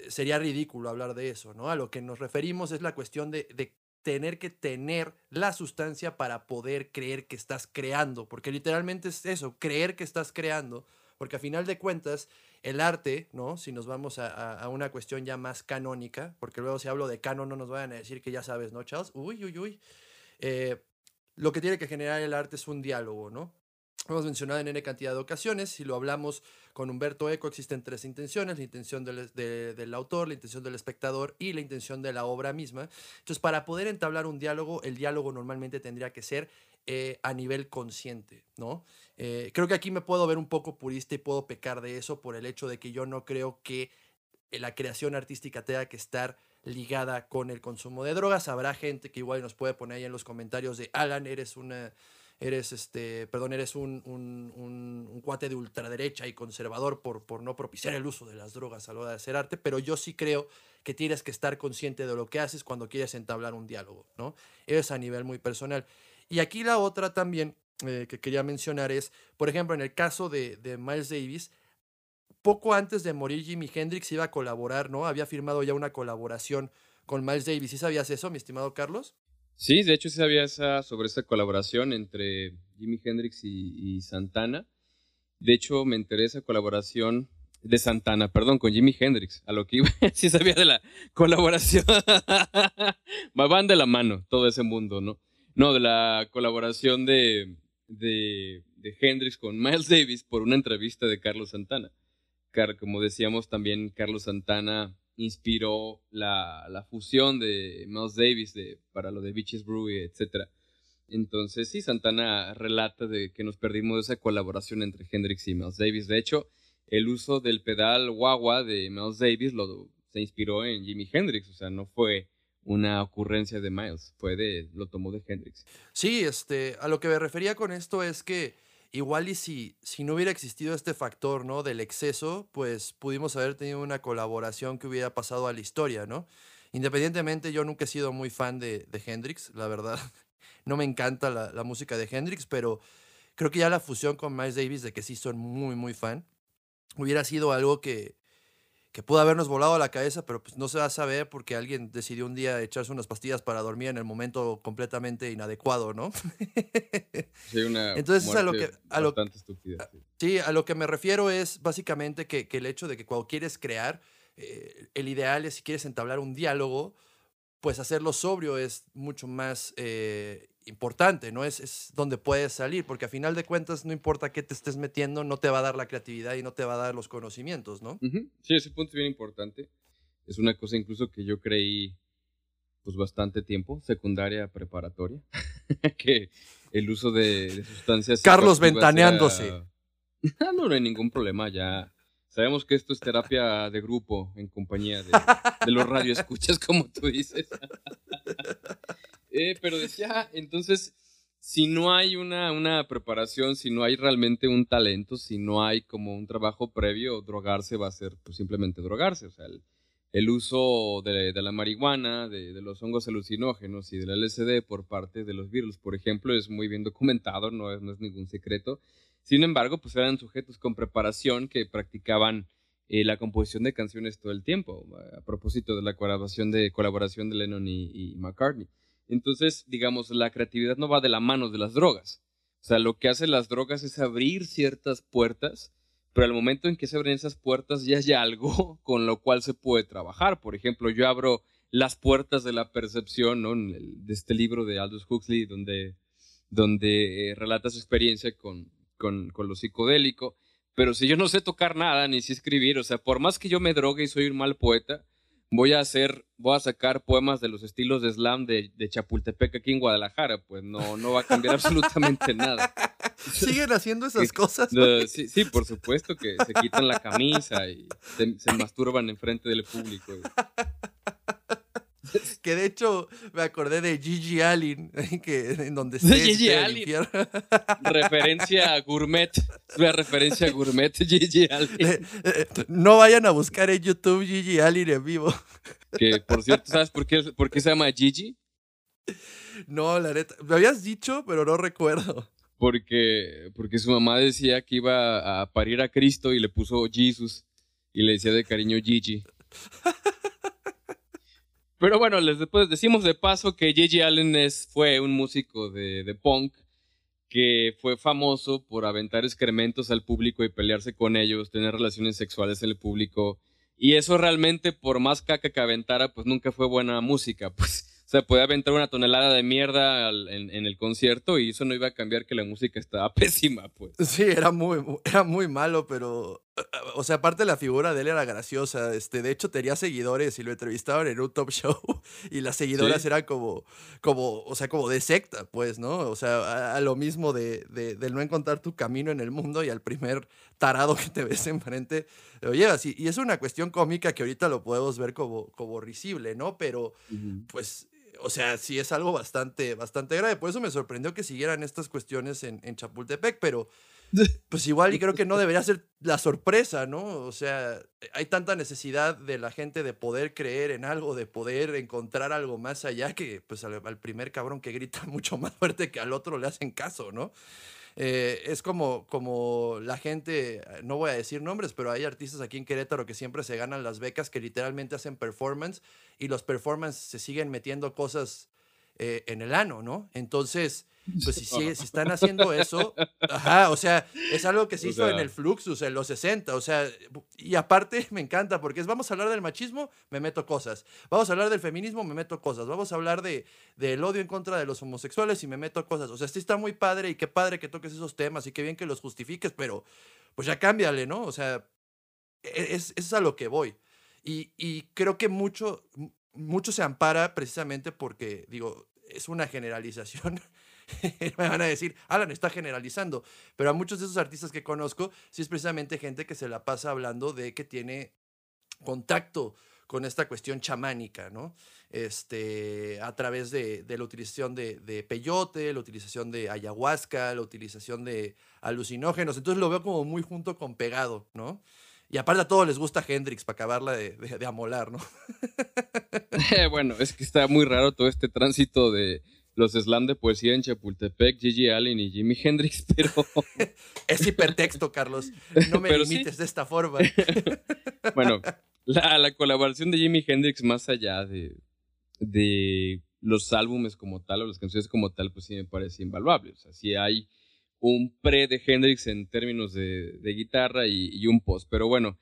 sería ridículo hablar de eso, ¿no? A lo que nos referimos es la cuestión de, de tener que tener la sustancia para poder creer que estás creando, porque literalmente es eso, creer que estás creando, porque a final de cuentas el arte, ¿no? Si nos vamos a, una cuestión ya más canónica, porque luego si hablo de canon no nos vayan a decir que ya sabes, ¿no, Charles? Uy, uy, uy. Eh, lo que tiene que generar el arte es un diálogo, ¿no? Hemos mencionado en N cantidad de ocasiones, si lo hablamos con Humberto Eco, existen tres intenciones, la intención del, del, autor, la intención del espectador y la intención de la obra misma. Entonces, para poder entablar un diálogo, el diálogo normalmente tendría que ser eh, a nivel consciente, ¿no? Eh, creo que aquí me puedo ver un poco purista y puedo pecar de eso por el hecho de que yo no creo que la creación artística tenga que estar ligada con el consumo de drogas. Habrá gente que igual nos puede poner ahí en los comentarios de Alan, eres una eres este, perdón, eres un, un, un, cuate de ultraderecha y conservador por, por no propiciar el uso de las drogas a la hora de hacer arte, pero yo sí creo que tienes que estar consciente de lo que haces cuando quieres entablar un diálogo, ¿no? Es a nivel muy personal. Y aquí la otra también eh, que quería mencionar es, por ejemplo, en el caso de, de Miles Davis, poco antes de morir Jimi Hendrix iba a colaborar, ¿no? Había firmado ya una colaboración con Miles Davis. ¿Sí sabías eso, mi estimado Carlos? Sí, de hecho sí sabía esa, sobre esa colaboración entre Jimi Hendrix y, Santana. De hecho, me interesa esa colaboración de Santana, perdón, con Jimi Hendrix. A lo que iba, sí sabía de la colaboración. Van de la mano todo ese mundo, ¿no? No, de la colaboración de, de, de Hendrix con Miles Davis por una entrevista de Carlos Santana. Como decíamos, también Carlos Santana inspiró la, la fusión de Miles Davis de, para lo de Beaches Brewery, etc. Entonces, sí, Santana relata de que nos perdimos esa colaboración entre Hendrix y Miles Davis. De hecho, el uso del pedal guagua de Miles Davis lo, se inspiró en Jimi Hendrix, o sea, no fue una ocurrencia de Miles, fue de, lo tomó de Hendrix. Sí, este, a lo que me refería con esto es que igual y si, si no hubiera existido este factor, ¿no? Del exceso, pues pudimos haber tenido una colaboración que hubiera pasado a la historia, ¿no? Independientemente, yo nunca he sido muy fan de, de Hendrix, la verdad. No me encanta la, la, música de Hendrix, pero creo que ya la fusión con Miles Davis, de que sí son muy, muy fan, hubiera sido algo que, que pudo habernos volado a la cabeza, pero pues no se va a saber porque alguien decidió un día echarse unas pastillas para dormir en el momento completamente inadecuado, ¿no? Sí, una Entonces, a lo muerte que- a lo- estúpida. sí. Sí, a lo que me refiero es básicamente que, que el hecho de que cuando quieres crear, eh, el ideal es si quieres entablar un diálogo, pues hacerlo sobrio es mucho más eh, importante, ¿no? Es, es donde puedes salir, porque a final de cuentas no importa qué te estés metiendo, no te va a dar la creatividad y no te va a dar los conocimientos, ¿no? Sí, ese punto es bien importante. Es una cosa incluso que yo creí pues bastante tiempo, secundaria, preparatoria, que el uso de, de sustancias... Carlos ventaneándose. era- Ah, no, no hay ningún problema, ya sabemos que esto es terapia de grupo en compañía de, de los radioescuchas, como tú dices. Eh, pero decía, entonces, si no hay una, una preparación, si no hay realmente un talento, si no hay como un trabajo previo, drogarse va a ser pues, simplemente drogarse. O sea, el, el uso de, de la marihuana, de, de los hongos alucinógenos y del LSD por parte de los virus, por ejemplo, es muy bien documentado, no es, no es ningún secreto. Sin embargo, pues eran sujetos con preparación que practicaban eh, la composición de canciones todo el tiempo, a propósito de la colaboración de, colaboración de Lennon y, y McCartney. Entonces, digamos, la creatividad no va de la mano de las drogas. O sea, lo que hacen las drogas es abrir ciertas puertas, pero al momento en que se abren esas puertas ya hay algo con lo cual se puede trabajar. Por ejemplo, yo abro las puertas de la percepción, ¿no? De este libro de Aldous Huxley, donde, donde eh, relata su experiencia con, con, con lo psicodélico. Pero si yo no sé tocar nada, ni sé escribir, o sea, por más que yo me drogue y soy un mal poeta, voy a hacer, voy a sacar poemas de los estilos de slam de, de Chapultepec aquí en Guadalajara, pues no, no va a cambiar absolutamente nada. ¿Siguen haciendo esas cosas? No, sí, sí, por supuesto que se quitan la camisa y se, se masturban enfrente del público. Que de hecho me acordé de Gigi Allen, que en donde De estés, Gigi Allen. Referencia a gourmet, es una referencia a gourmet, Gigi Allen. Eh, eh, no vayan a buscar en YouTube Gigi Allen en vivo. Que por cierto, ¿sabes por qué, por qué se llama Gigi? No, la neta. Me habías dicho, pero no recuerdo. Porque, porque su mamá decía que iba a parir a Cristo y le puso Jesus y le decía de cariño Gigi. Pero bueno, les después decimos de paso que Gigi Allen es, fue un músico de, de punk que fue famoso por aventar excrementos al público y pelearse con ellos, tener relaciones sexuales en el público. Y eso realmente, por más caca que aventara, pues nunca fue buena música. Pues, o sea, podía aventar una tonelada de mierda en, en el concierto y eso no iba a cambiar que la música estaba pésima, pues. Sí, era muy, mu- era muy malo, pero. O sea, aparte la figura de él era graciosa. Este, de hecho, tenía seguidores y lo entrevistaban en un top show. Y las seguidoras Sí. eran como, como, o sea, como de secta, pues, ¿no? O sea, a, a lo mismo de, de, no encontrar tu camino en el mundo y al primer tarado que te ves enfrente lo llevas. Y, y es una cuestión cómica que ahorita lo podemos ver como, como risible, ¿no? Pero pues, o sea, sí es algo bastante, bastante grave. Por eso me sorprendió que siguieran estas cuestiones en, en Chapultepec, pero pues igual y creo que no debería ser la sorpresa, ¿no? O sea, hay tanta necesidad de la gente de poder creer en algo, de poder encontrar algo más allá, que pues al, primer cabrón que grita mucho más fuerte que al otro le hacen caso, ¿no? Eh, es como, como la gente, no voy a decir nombres, pero hay artistas aquí en Querétaro que siempre se ganan las becas, que literalmente hacen performance y los performance se siguen metiendo cosas eh, en el ano, ¿no? Entonces, pues si, sigue- si están haciendo eso, ajá, o sea, es algo que se O hizo en sea- el Fluxus en los 60, o sea, y aparte me encanta porque es, vamos a hablar del machismo, me meto cosas, vamos a hablar del feminismo, me meto cosas, vamos a hablar de, del odio en contra de los homosexuales y me meto cosas, o sea, sí está muy padre y qué padre que toques esos temas y qué bien que los justifiques, pero pues ya cámbiale, ¿no? O sea, e- es, es a lo que voy. Y, y creo que mucho, mucho se ampara precisamente porque, digo, es una generalización. Me van a decir, Alan está generalizando. Pero a muchos de esos artistas que conozco, sí es precisamente gente que se la pasa hablando de que tiene contacto con esta cuestión chamánica, ¿no? Este, a través de, de la utilización de, de peyote, la utilización de ayahuasca, la utilización de alucinógenos. Entonces lo veo como muy junto con pegado, ¿no? Y aparte a todos les gusta Hendrix para acabarla de, de, amolar, ¿no? bueno, es que está muy raro todo este tránsito de los slam de poesía en Chapultepec, Gigi Allen y Jimi Hendrix, pero Es hipertexto, Carlos. No me Pero sí. limites de esta forma. bueno, La, la colaboración de Jimi Hendrix, más allá de, de los álbumes como tal o las canciones como tal, pues sí me parece invaluable. O sea, sí hay un pre de Hendrix en términos de, de guitarra y, y, un post. Pero bueno,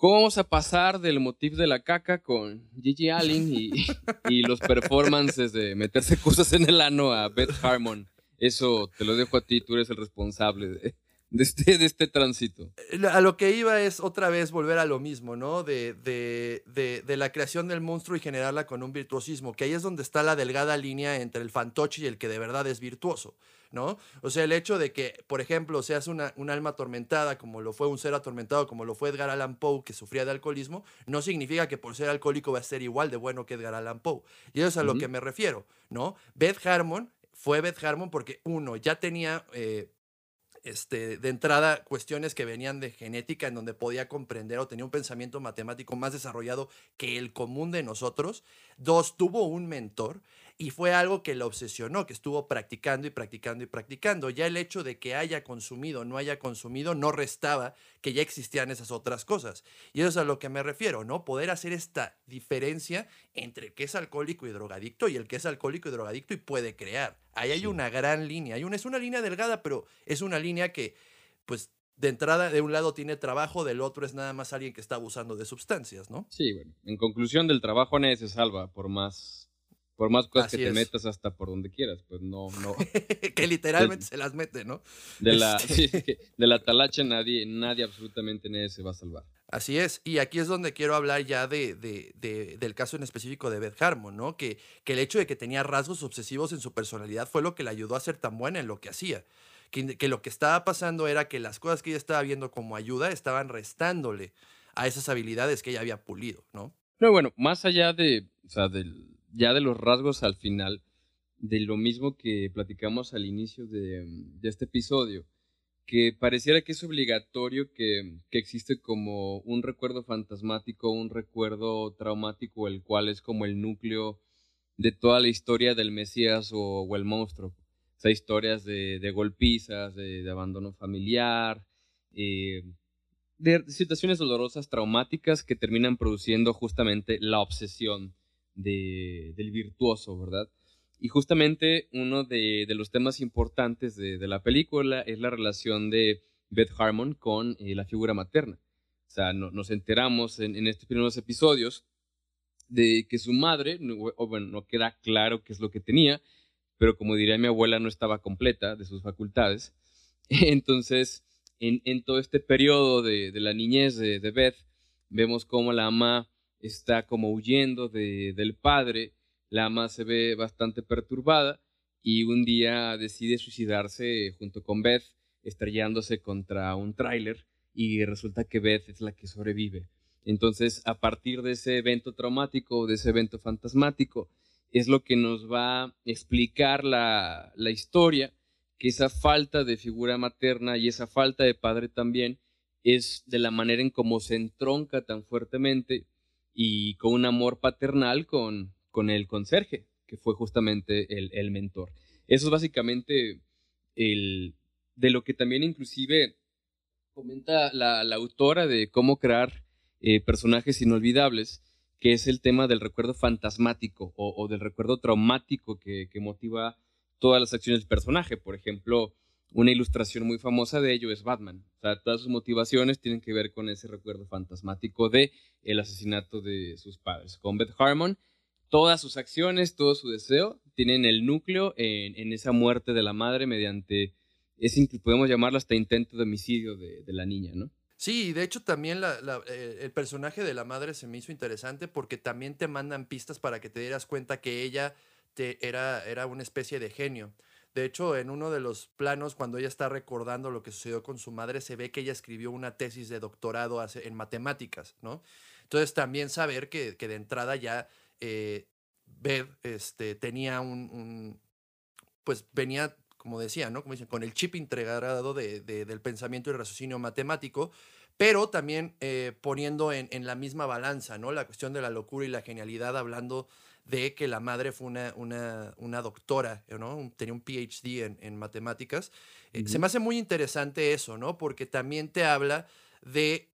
¿cómo vamos a pasar del motif de la caca con Gigi Allen y, los performances de meterse cosas en el ano a Beth Harmon? Eso te lo dejo a ti, tú eres el responsable de, este, de este tránsito. A lo que iba es otra vez volver a lo mismo, ¿no? De, de, la creación del monstruo y generarla con un virtuosismo, que ahí es donde está la delgada línea entre el fantoche y el que de verdad es virtuoso, ¿no? O sea, el hecho de que, por ejemplo, seas una, un alma atormentada, como lo fue un ser atormentado, como lo fue Edgar Allan Poe, que sufría de alcoholismo, no significa que por ser alcohólico va a ser igual de bueno que Edgar Allan Poe. Y eso es a uh -huh. lo que me refiero, ¿no? Beth Harmon fue Beth Harmon porque uno ya tenía eh, este, de entrada cuestiones que venían de genética en donde podía comprender o tenía un pensamiento matemático más desarrollado que el común de nosotros. Dos, tuvo un mentor y fue algo que la obsesionó, que estuvo practicando y practicando y practicando. Ya el hecho de que haya consumido o no haya consumido no restaba que ya existían esas otras cosas. Y eso es a lo que me refiero, ¿no? Poder hacer esta diferencia entre el que es alcohólico y drogadicto y el que es alcohólico y drogadicto y puede crear. Ahí hay sí. una gran línea. Hay una, es una línea delgada, pero es una línea que, pues, de entrada, de un lado tiene trabajo, del otro es nada más alguien que está abusando de sustancias, ¿no? Sí, bueno. En conclusión, del trabajo nadie se salva, por más por más cosas Así que te es. metas hasta por donde quieras, pues no, no. que literalmente de, se las mete, ¿no? De la, sí, de la talacha nadie, nadie, absolutamente nadie se va a salvar. Así es, y aquí es donde quiero hablar ya de, de, de, del caso en específico de Beth Harmon, ¿no? Que, que el hecho de que tenía rasgos obsesivos en su personalidad fue lo que le ayudó a ser tan buena en lo que hacía. Que, que lo que estaba pasando era que las cosas que ella estaba viendo como ayuda estaban restándole a esas habilidades que ella había pulido, ¿no? No, bueno, más allá de, o sea, del, ya de los rasgos al final, de lo mismo que platicamos al inicio de, de este episodio, que pareciera que es obligatorio que, que, existe como un recuerdo fantasmático, un recuerdo traumático, el cual es como el núcleo de toda la historia del Mesías o, o el monstruo. O sea, historias de, golpizas, de, de, abandono familiar, eh, de situaciones dolorosas, traumáticas que terminan produciendo justamente la obsesión de, del virtuoso, ¿verdad? Y justamente uno de, de los temas importantes de, de, la película es la relación de Beth Harmon con eh, la figura materna. O sea, no, nos enteramos en, en, estos primeros episodios de que su madre, bueno, no queda claro qué es lo que tenía, pero como diría mi abuela, no estaba completa de sus facultades. Entonces, en, en todo este periodo de, de la niñez de, de, Beth, vemos cómo la ama está como huyendo de, del padre, la ama se ve bastante perturbada y un día decide suicidarse junto con Beth, estrellándose contra un tráiler y resulta que Beth es la que sobrevive. Entonces, a partir de ese evento traumático, de ese evento fantasmático, es lo que nos va a explicar la, la historia, que esa falta de figura materna y esa falta de padre también es de la manera en cómo se entronca tan fuertemente y con un amor paternal con, con el conserje, que fue justamente el, el mentor. Eso es básicamente el, de lo que también inclusive comenta la, autora de cómo crear eh, personajes inolvidables, que es el tema del recuerdo fantasmático o, o del recuerdo traumático que, que, motiva todas las acciones del personaje. Por ejemplo, una ilustración muy famosa de ello es Batman. O sea, todas sus motivaciones tienen que ver con ese recuerdo fantasmático de el asesinato de sus padres. Con Beth Harmon, todas sus acciones, todo su deseo tienen el núcleo en, en esa muerte de la madre mediante ese, podemos llamarlo hasta intento de homicidio de, de la niña, ¿no? Sí, de hecho también el personaje de la madre se me hizo interesante porque también te mandan pistas para que te dieras cuenta que ella te, era, era una especie de genio. De hecho, en uno de los planos, cuando ella está recordando lo que sucedió con su madre, se ve que ella escribió una tesis de doctorado en matemáticas, ¿no? Entonces, también saber que, de entrada ya eh, Beth este, tenía un, pues venía como decía, ¿no? Como dicen, con el chip integrado de, del pensamiento y raciocinio matemático, pero también eh, poniendo en, en, la misma balanza, ¿no? La cuestión de la locura y la genialidad, hablando de que la madre fue una, una, una doctora, ¿no? Tenía un PhD en, en matemáticas. Uh -huh. Se me hace muy interesante eso, ¿no? Porque también te habla de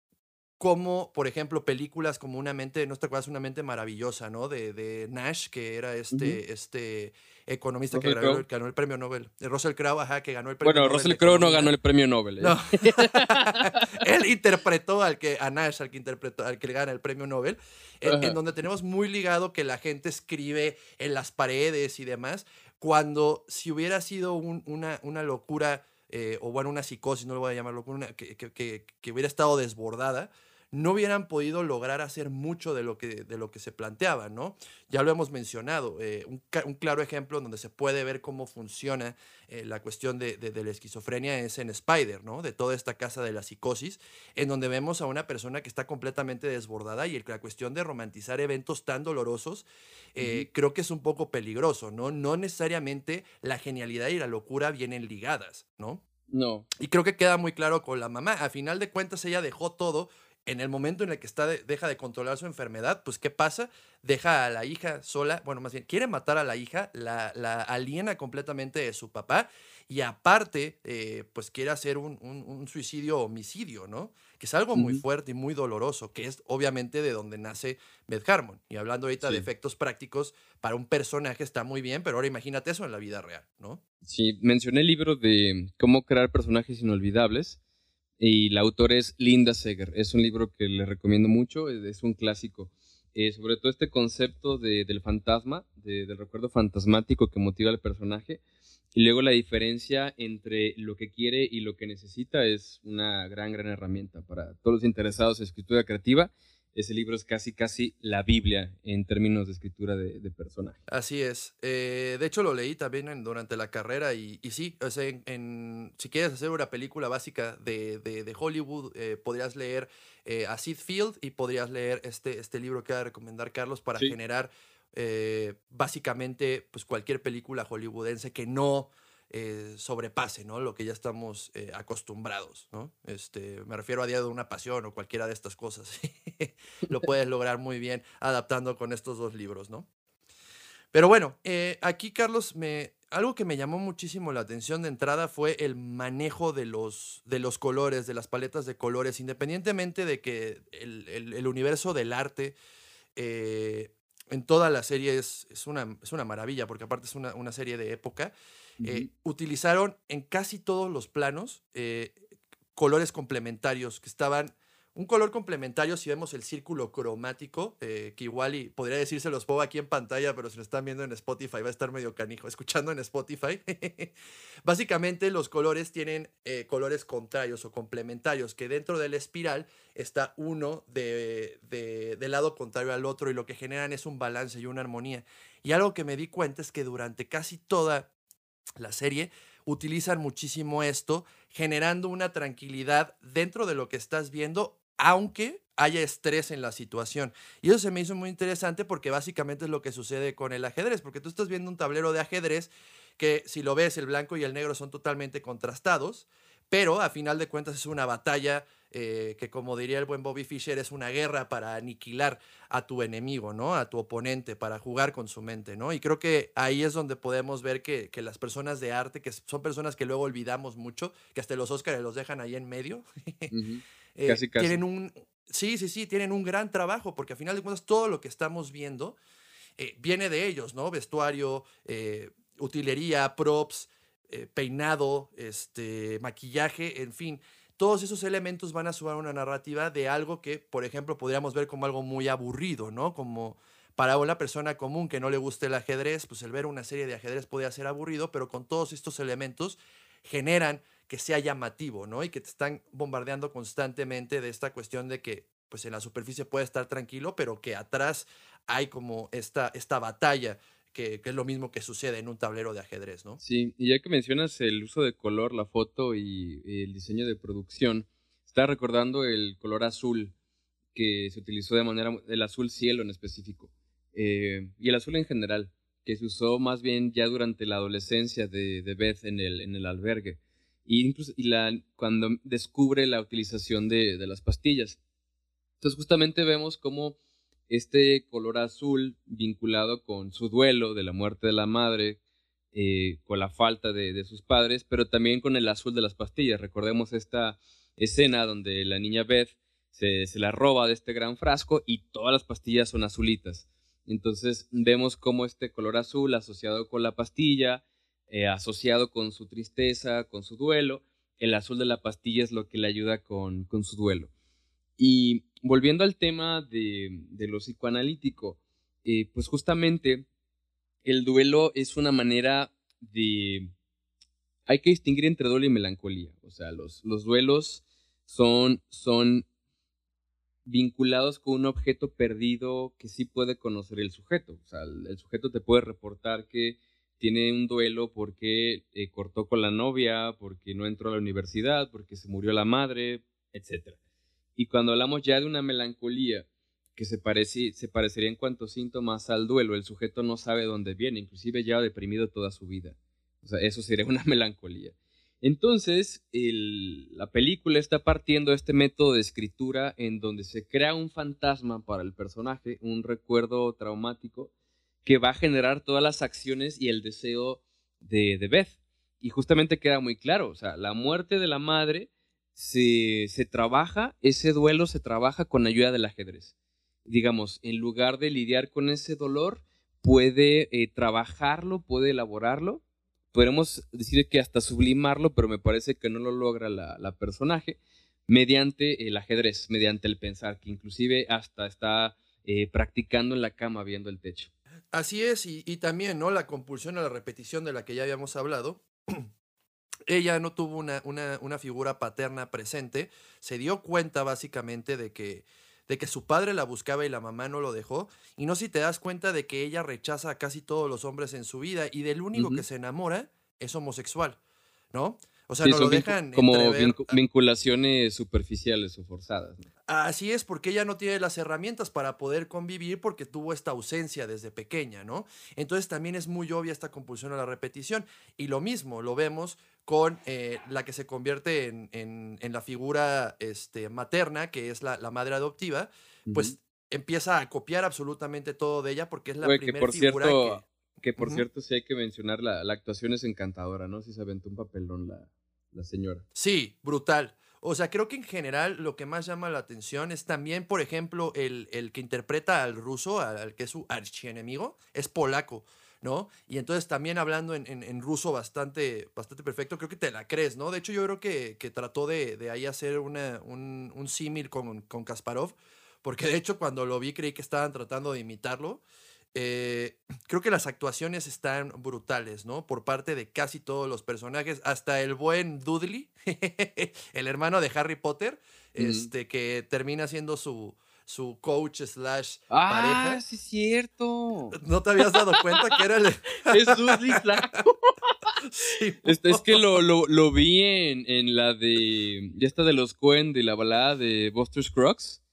como, por ejemplo, películas como Una mente, ¿no te acuerdas? Una mente maravillosa, ¿no? De, de Nash, que era este, este economista que ganó, ganó, el premio Nobel. Eh, Russell Crowe, ajá, que ganó el premio bueno, Nobel. Bueno, Russell Crowe no ganó el premio Nobel. ¿eh? No. Él interpretó al que, a Nash, al que interpretó, al que gana el premio Nobel, en, donde tenemos muy ligado que la gente escribe en las paredes y demás, cuando si hubiera sido una, una locura eh, o bueno, una psicosis, no lo voy a llamar locura, que, que, que, hubiera estado desbordada, no hubieran podido lograr hacer mucho de lo que, de lo que se planteaba, ¿no? Ya lo hemos mencionado, eh, un, claro ejemplo donde se puede ver cómo funciona eh, la cuestión de, de, la esquizofrenia es en Spider, ¿no? De toda esta casa de la psicosis, en donde vemos a una persona que está completamente desbordada y la cuestión de romantizar eventos tan dolorosos eh, creo que es un poco peligroso, ¿no? No necesariamente la genialidad y la locura vienen ligadas, ¿no? No. Y creo que queda muy claro con la mamá. A final de cuentas, ella dejó todo en el momento en el que está deja de controlar su enfermedad, pues ¿qué pasa? Deja a la hija sola, bueno, más bien, quiere matar a la hija, la, la aliena completamente de su papá y aparte, eh, pues quiere hacer un, un, suicidio homicidio, ¿no? Que es algo muy fuerte y muy doloroso, que es obviamente de donde nace Beth Harmon. Y hablando ahorita de efectos prácticos, para un personaje está muy bien, pero ahora imagínate eso en la vida real, ¿no? Sí, mencioné el libro de cómo crear personajes inolvidables y la autora es Linda Seger. Es un libro que le recomiendo mucho, es un clásico. Eh, sobre todo este concepto de, del fantasma, del recuerdo fantasmático que motiva al personaje. Y luego la diferencia entre lo que quiere y lo que necesita es una gran, gran herramienta para todos los interesados en escritura creativa ese libro es casi, casi la Biblia en términos de escritura de, de personaje. Así es. Eh, de hecho, lo leí también durante la carrera y, y sí, o sea, en, si quieres hacer una película básica de, de, Hollywood, eh, podrías leer eh, a Sid Field y podrías leer este, este libro que va a recomendar Carlos para generar básicamente pues, cualquier película hollywoodense que no eh, sobrepase, ¿no? Lo que ya estamos eh, acostumbrados, ¿no? Este, me refiero a Día de una Pasión o cualquiera de estas cosas. Lo puedes lograr muy bien adaptando con estos dos libros, ¿no? Pero bueno, eh, aquí, Carlos, me, algo que me llamó muchísimo la atención de entrada fue el manejo de los, de los colores, de las paletas de colores, independientemente de que el, universo del arte en toda la serie es, es, una, es una maravilla, porque aparte es una, una serie de época. Eh, utilizaron en casi todos los planos eh, colores complementarios que estaban un color complementario, si vemos el círculo cromático, eh, que igual y podría decirse los pongo aquí en pantalla, pero si lo están viendo en Spotify va a estar medio canijo, escuchando en Spotify. Básicamente los colores tienen colores contrarios o complementarios, que dentro de la espiral está uno de, de, del lado contrario al otro y lo que generan es un balance y una armonía. Y algo que me di cuenta es que durante casi toda la serie, utilizan muchísimo esto, generando una tranquilidad dentro de lo que estás viendo, aunque haya estrés en la situación. Y eso se me hizo muy interesante porque básicamente es lo que sucede con el ajedrez, porque tú estás viendo un tablero de ajedrez que si lo ves, el blanco y el negro son totalmente contrastados, pero a final de cuentas es una batalla eh, que como diría el buen Bobby Fischer, es una guerra para aniquilar a tu enemigo, ¿no? A tu oponente, para jugar con su mente, ¿no? Y creo que ahí es donde podemos ver que, que las personas de arte, que son personas que luego olvidamos mucho, que hasta los Óscares los dejan ahí en medio, eh, casi, casi. tienen un... Sí, sí, sí, tienen un gran trabajo, porque a final de cuentas todo lo que estamos viendo eh, viene de ellos, ¿no? Vestuario, utilería, props, peinado, este, maquillaje, en fin todos esos elementos van a sumar una narrativa de algo que, por ejemplo, podríamos ver como algo muy aburrido, ¿no? Como para una persona común que no le guste el ajedrez, pues el ver una serie de ajedrez puede ser aburrido, pero con todos estos elementos generan que sea llamativo, ¿no? Y que te están bombardeando constantemente de esta cuestión de que, pues en la superficie puede estar tranquilo, pero que atrás hay como esta, esta batalla que, es lo mismo que sucede en un tablero de ajedrez, ¿no? Sí, y ya que mencionas el uso de color, la foto y el diseño de producción, está recordando el color azul que se utilizó de manera, el azul cielo en específico, eh, y el azul en general, que se usó más bien ya durante la adolescencia de, Beth en el, albergue, y, incluso, y cuando descubre la utilización de, de las pastillas. Entonces justamente vemos cómo este color azul vinculado con su duelo de la muerte de la madre, eh, con la falta de, sus padres, pero también con el azul de las pastillas. Recordemos esta escena donde la niña Beth se, la roba de este gran frasco y todas las pastillas son azulitas. Entonces vemos cómo este color azul asociado con la pastilla, eh, asociado con su tristeza, con su duelo, el azul de la pastilla es lo que le ayuda con, con su duelo. Y volviendo al tema de, lo psicoanalítico, eh, pues justamente el duelo es una manera de... Hay que distinguir entre duelo y melancolía. O sea, los, los duelos son, son vinculados con un objeto perdido que sí puede conocer el sujeto. O sea, el, sujeto te puede reportar que tiene un duelo porque eh, cortó con la novia, porque no entró a la universidad, porque se murió la madre, etc. Y cuando hablamos ya de una melancolía que se, parece, se parecería en cuanto síntomas al duelo, el sujeto no sabe dónde viene, inclusive lleva deprimido toda su vida. O sea, eso sería una melancolía. Entonces, la película está partiendo de este método de escritura en donde se crea un fantasma para el personaje, un recuerdo traumático, que va a generar todas las acciones y el deseo de, Beth. Y justamente queda muy claro, o sea, la muerte de la madre se, trabaja, ese duelo se trabaja con ayuda del ajedrez. Digamos, en lugar de lidiar con ese dolor, puede eh, trabajarlo, puede elaborarlo podemos decir que hasta sublimarlo, pero me parece que no lo logra la, personaje mediante el ajedrez, mediante el pensar, que inclusive hasta está eh, practicando en la cama viendo el techo. Así es, y, también, ¿no? La compulsión a la repetición de la que ya habíamos hablado. Ella no tuvo una, una, figura paterna presente, se dio cuenta básicamente de que, de que su padre la buscaba y la mamá no lo dejó. Y no si te das cuenta de que ella rechaza a casi todos los hombres en su vida y del único que se enamora es homosexual, ¿no? O sea, no lo dejan como vinculaciones superficiales o forzadas. Así es, porque ella no tiene las herramientas para poder convivir porque tuvo esta ausencia desde pequeña, ¿no? Entonces también es muy obvia esta compulsión a la repetición. Y lo mismo lo vemos con eh, la que se convierte en, en, la figura este, materna, que es la, madre adoptiva, pues empieza a copiar absolutamente todo de ella porque es la primera figura que que por cierto, sí hay que mencionar, la, la, actuación es encantadora, ¿no? Si se aventó un papelón la, la señora. Sí, brutal. O sea, creo que en general lo que más llama la atención es también, por ejemplo, el, el que interpreta al ruso, al, que es su archienemigo, es polaco, ¿no? Y entonces también hablando en, en, ruso bastante, bastante perfecto, creo que te la crees, ¿no? De hecho, yo creo que, que trató de, de, ahí hacer una, un, un símil con, con Kasparov, porque de hecho cuando lo vi creí que estaban tratando de imitarlo. Eh, creo que las actuaciones están brutales, ¿no? Por parte de casi todos los personajes, hasta el buen Dudley, el hermano de Harry Potter, este, que termina siendo su, su coach slash pareja. Ah, sí es cierto. ¿No te habías dado cuenta que era el... es Dudley flaco. Este, es que lo, lo, vi en, en, la de... Ya está de los Coen, de la balada de Buster Scruggs.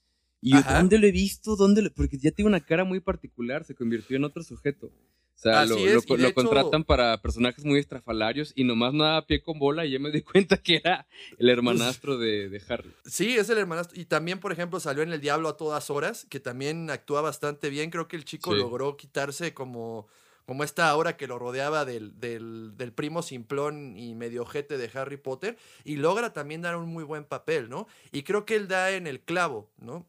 Y yo, ¿dónde lo he visto? ¿Dónde Porque ya tiene una cara muy particular, se convirtió en otro sujeto. O sea, lo, lo, contratan para personajes muy estrafalarios y nomás no da pie con bola y ya me di cuenta que era el hermanastro de, de, Harry. Sí, es el hermanastro. Y también, por ejemplo, salió en El Diablo a todas horas, que también actúa bastante bien. Creo que el chico logró quitarse como, como esta aura que lo rodeaba del, del, del, primo simplón y medio ojete de Harry Potter. Y logra también dar un muy buen papel, ¿no? Y creo que él da en el clavo, ¿no?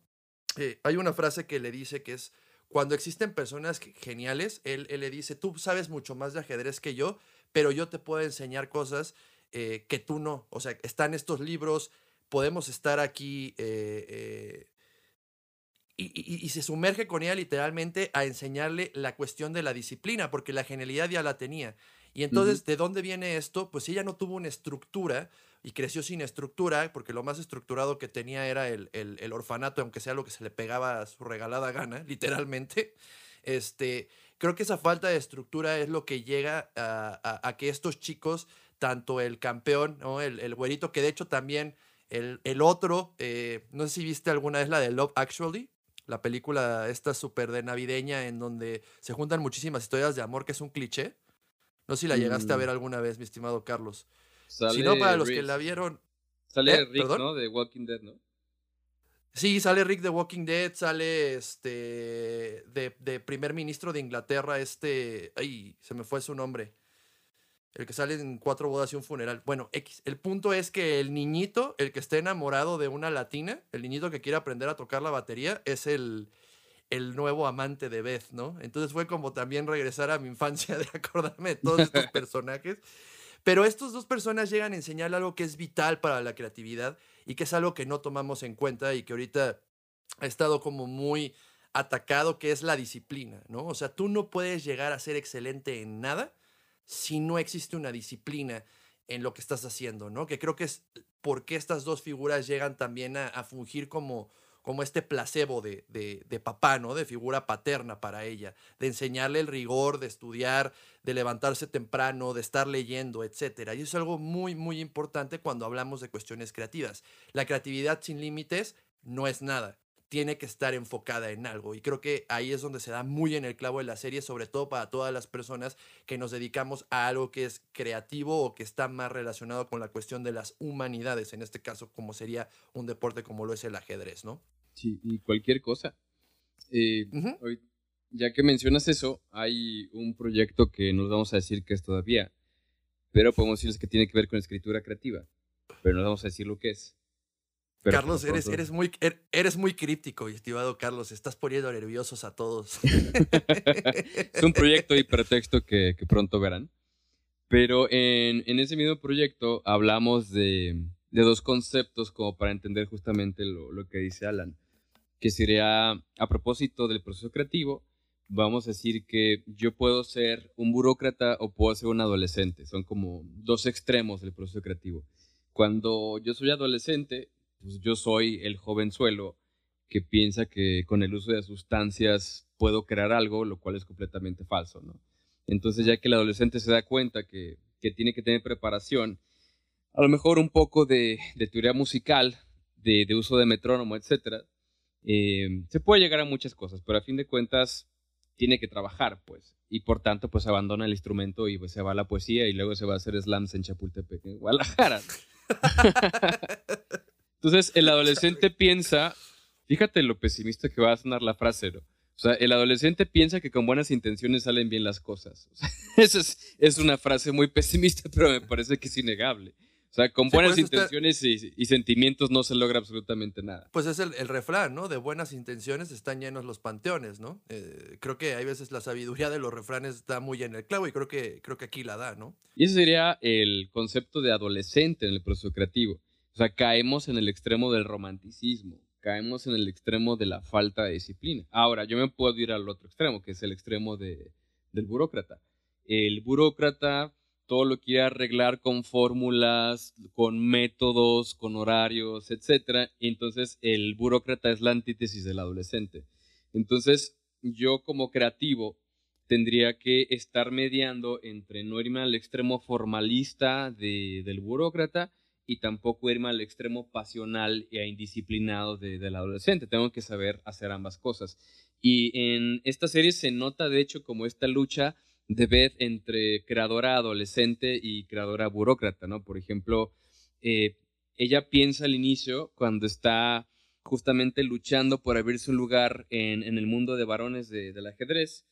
Eh, hay una frase que le dice que es, cuando existen personas geniales, él, le dice, tú sabes mucho más de ajedrez que yo, pero yo te puedo enseñar cosas eh, que tú no. O sea, están estos libros, podemos estar aquí eh, y, y, se sumerge con ella literalmente a enseñarle la cuestión de la disciplina, porque la genialidad ya la tenía. Y entonces, ¿de dónde viene esto? Pues ella no tuvo una estructura y creció sin estructura, porque lo más estructurado que tenía era el, el, orfanato, aunque sea lo que se le pegaba a su regalada gana, literalmente. Este, creo que esa falta de estructura es lo que llega a, a, que estos chicos, tanto el campeón, ¿no? el, el güerito, que de hecho también el, el otro, eh, no sé si viste alguna vez la de Love Actually, la película esta súper de navideña en donde se juntan muchísimas historias de amor, que es un cliché. No sé si la llegaste a mm. ver alguna vez, mi estimado Carlos si no, para los que la vieron. Sale ¿Eh? Rick, ¿no? De Walking Dead, ¿no? Sí, sale Rick de Walking Dead, sale este de, de, primer ministro de Inglaterra, este, ay, se me fue su nombre. El que sale en cuatro bodas y un funeral. Bueno, X. El punto es que el niñito, el que esté enamorado de una latina, el niñito que quiere aprender a tocar la batería, es el, el nuevo amante de Beth, ¿no? Entonces fue como también regresar a mi infancia de acordarme de todos estos personajes. Pero estas dos personas llegan a enseñar algo que es vital para la creatividad y que es algo que no tomamos en cuenta y que ahorita ha estado como muy atacado, que es la disciplina, ¿no? O sea, tú no puedes llegar a ser excelente en nada si no existe una disciplina en lo que estás haciendo, ¿no? Que creo que es porque estas dos figuras llegan también a, fungir como, como este placebo de, de, papá, ¿no? De figura paterna para ella, de enseñarle el rigor, de estudiar, de levantarse temprano, de estar leyendo, etc. Y eso es algo muy, muy importante cuando hablamos de cuestiones creativas. La creatividad sin límites no es nada tiene que estar enfocada en algo. Y creo que ahí es donde se da muy en el clavo de la serie, sobre todo para todas las personas que nos dedicamos a algo que es creativo o que está más relacionado con la cuestión de las humanidades, en este caso como sería un deporte como lo es el ajedrez, ¿no? Sí, y cualquier cosa. Eh, ya que mencionas eso, hay un proyecto que nos vamos a decir que es todavía, pero podemos decirles que tiene que ver con escritura creativa, pero no vamos a decir lo que es. Carlos, eres, eres, muy, er, eres muy críptico, estimado Carlos. Estás poniendo nerviosos a todos. es un proyecto y pretexto que, que pronto verán. Pero en, en, ese mismo proyecto hablamos de, de, dos conceptos como para entender justamente lo, lo, que dice Alan. Que sería, a propósito del proceso creativo, vamos a decir que yo puedo ser un burócrata o puedo ser un adolescente. Son como dos extremos del proceso creativo. Cuando yo soy adolescente, pues yo soy el jovenzuelo que piensa que con el uso de sustancias puedo crear algo, lo cual es completamente falso, ¿no? Entonces ya que el adolescente se da cuenta que, tiene que tener preparación, a lo mejor un poco de, teoría musical, de, uso de metrónomo, etc., eh, se puede llegar a muchas cosas, pero a fin de cuentas tiene que trabajar, pues, y por tanto, pues abandona el instrumento y pues, se va a la poesía y luego se va a hacer slams en Chapultepec, en Guadalajara. Entonces, el adolescente piensa, fíjate lo pesimista que va a sonar la frase, ¿no? O sea, el adolescente piensa que con buenas intenciones salen bien las cosas. esa es, una frase muy pesimista, pero me parece que es innegable. O sea, con buenas intenciones y, sentimientos no se logra absolutamente nada. Pues es el, refrán, ¿no? De buenas intenciones están llenos los panteones, ¿no? Eh, creo que hay veces la sabiduría de los refranes está muy en el clavo y creo que, creo que aquí la da, ¿no? Y ese sería el concepto de adolescente en el proceso creativo. O sea, caemos en el extremo del romanticismo, caemos en el extremo de la falta de disciplina. Ahora, yo me puedo ir al otro extremo, que es el extremo de, del burócrata. El burócrata todo lo quiere arreglar con fórmulas, con métodos, con horarios, etc. Entonces el burócrata es la antítesis del adolescente. Entonces, yo como creativo tendría que estar mediando entre no irme al extremo formalista del burócrata y tampoco irme al extremo pasional e indisciplinado de, del adolescente. Tengo que saber hacer ambas cosas. Y en esta serie se nota, de hecho, como esta lucha de Beth entre creadora adolescente y creadora burócrata, ¿no? Por ejemplo, eh, ella piensa al inicio, cuando está justamente luchando por abrirse un lugar en, el mundo de varones de, del ajedrez.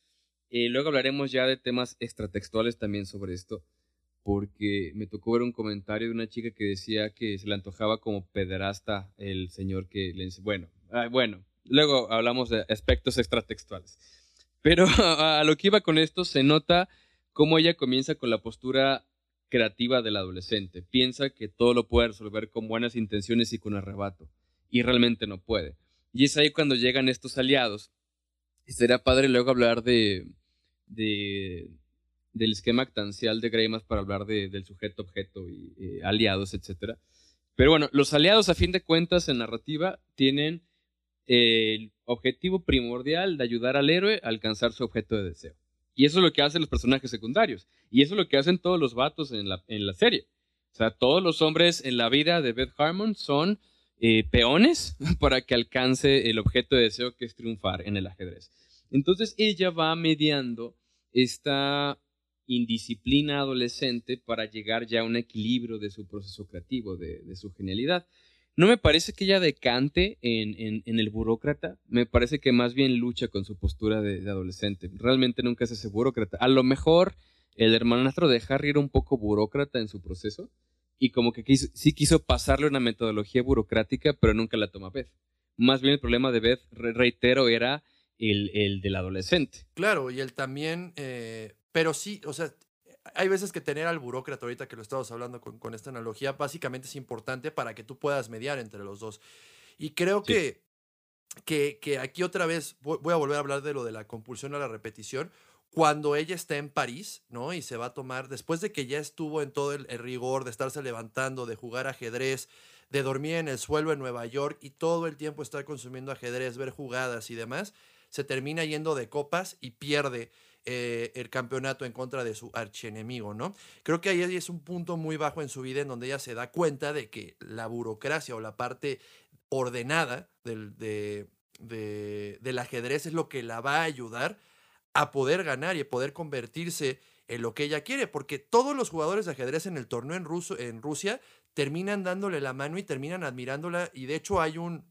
eh, luego hablaremos ya de temas extratextuales también sobre esto porque me tocó ver un comentario de una chica que decía que se le antojaba como pederasta el señor que le dice, bueno, ah, bueno, luego hablamos de aspectos extratextuales. Pero a lo que iba con esto, se nota cómo ella comienza con la postura creativa del adolescente. Piensa que todo lo puede resolver con buenas intenciones y con arrebato, y realmente no puede. Y es ahí cuando llegan estos aliados. Y sería padre luego hablar de, de del esquema actancial de Greimas para hablar del sujeto-objeto y eh, aliados, etc. Pero bueno, los aliados a fin de cuentas en narrativa tienen el objetivo primordial de ayudar al héroe a alcanzar su objeto de deseo. Y eso es lo que hacen los personajes secundarios. Y eso es lo que hacen todos los vatos en la, en la serie. O sea, todos los hombres en la vida de Beth Harmon son eh, peones para que alcance el objeto de deseo que es triunfar en el ajedrez. Entonces ella va mediando esta indisciplina adolescente para llegar ya a un equilibrio de su proceso creativo, de, su genialidad. No me parece que ella decante en, el burócrata, me parece que más bien lucha con su postura de, adolescente. Realmente nunca es ese burócrata. A lo mejor el hermanastro de Harry era un poco burócrata en su proceso y como que sí quiso pasarle una metodología burocrática, pero nunca la toma Beth. Más bien el problema de Beth, reitero, era el, el del adolescente. Claro, y él también, eh, pero sí, o sea, hay veces que tener al burócrata, ahorita que lo estamos hablando con, con, esta analogía, básicamente es importante para que tú puedas mediar entre los dos. Y creo que, que, que, aquí otra vez voy a volver a hablar de lo de la compulsión a la repetición. Cuando ella está en París, ¿no? Y se va a tomar, después de que ya estuvo en todo el, rigor de estarse levantando, de jugar ajedrez, de dormir en el suelo en Nueva York y todo el tiempo estar consumiendo ajedrez, ver jugadas y demás, se termina yendo de copas y pierde eh, el campeonato en contra de su archienemigo, ¿no? Creo que ahí es un punto muy bajo en su vida en donde ella se da cuenta de que la burocracia o la parte ordenada del, de, del ajedrez es lo que la va a ayudar a poder ganar y a poder convertirse en lo que ella quiere, porque todos los jugadores de ajedrez en el torneo en, Ruso, en Rusia terminan dándole la mano y terminan admirándola, y de hecho hay un,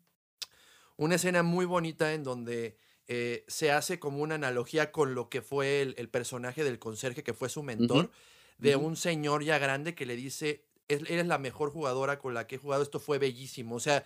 una escena muy bonita en donde eh, se hace como una analogía con lo que fue el, personaje del conserje, que fue su mentor, de un señor ya grande que le dice, eres la mejor jugadora con la que he jugado, esto fue bellísimo. O sea,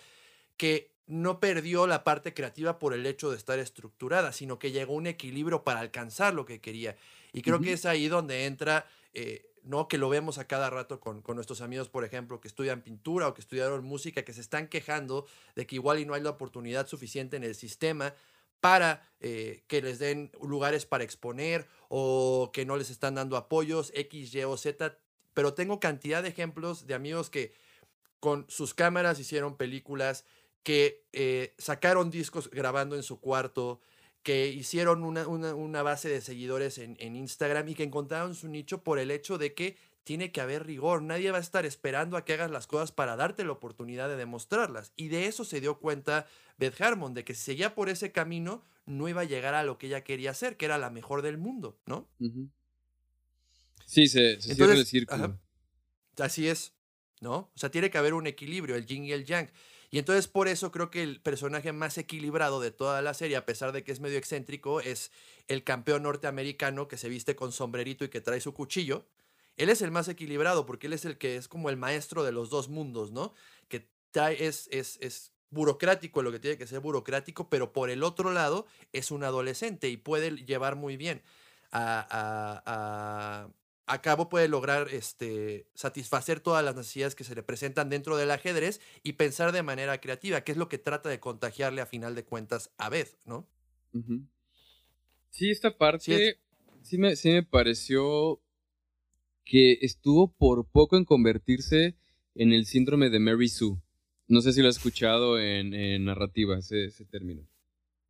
que no perdió la parte creativa por el hecho de estar estructurada, sino que llegó a un equilibrio para alcanzar lo que quería. Y creo que es ahí donde entra, eh, ¿no? Que lo vemos a cada rato con, con, nuestros amigos, por ejemplo, que estudian pintura o que estudiaron música, que se están quejando de que igual y no hay la oportunidad suficiente en el sistema para eh, que les den lugares para exponer o que no les están dando apoyos X, Y o Z. Pero tengo cantidad de ejemplos de amigos que con sus cámaras hicieron películas, que eh, sacaron discos grabando en su cuarto, que hicieron una, una, base de seguidores en, en, Instagram y que encontraron su nicho por el hecho de que tiene que haber rigor. Nadie va a estar esperando a que hagas las cosas para darte la oportunidad de demostrarlas. Y de eso se dio cuenta Beth Harmon, de que si seguía por ese camino, no iba a llegar a lo que ella quería hacer, que era la mejor del mundo, ¿no? Sí, se, se Entonces, el círculo. así es, ¿no? O sea, tiene que haber un equilibrio, el yin y el yang. Y entonces por eso creo que el personaje más equilibrado de toda la serie, a pesar de que es medio excéntrico, es el campeón norteamericano que se viste con sombrerito y que trae su cuchillo él es el más equilibrado porque él es el que es como el maestro de los dos mundos, ¿no? Que es, es, es burocrático lo que tiene que ser burocrático, pero por el otro lado es un adolescente y puede llevar muy bien a, a, cabo, puede lograr este, satisfacer todas las necesidades que se le presentan dentro del ajedrez y pensar de manera creativa, que es lo que trata de contagiarle a final de cuentas a Beth, ¿no? Sí, esta parte sí, me, sí me pareció que estuvo por poco en convertirse en el síndrome de Mary Sue. No sé si lo has escuchado en, narrativa, ese, término.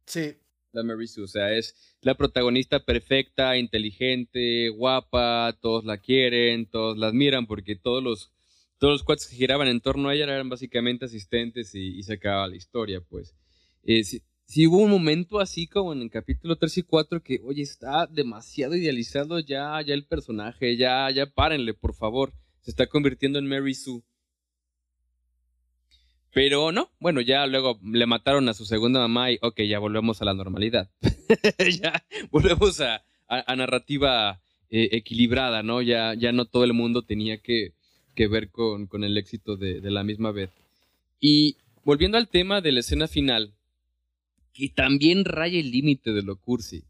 Sí. La Mary Sue, o sea, es la protagonista perfecta, inteligente, guapa, todos la quieren, todos la admiran, porque todos los, todos los cuates que giraban en torno a ella eran básicamente asistentes y, se acababa la historia, pues. Eh, si hubo un momento así como en el capítulo 3 y 4 que, oye, está demasiado idealizado ya, ya el personaje, ya, ya párenle, por favor. Se está convirtiendo en Mary Sue. Pero no, bueno, ya luego le mataron a su segunda mamá y, ok, ya volvemos a la normalidad. ya volvemos a, a, narrativa eh, equilibrada, ¿no? Ya, ya no todo el mundo tenía que, que ver con, con el éxito de, de la misma vez. Y volviendo al tema de la escena final, que también raya el límite de lo cursi.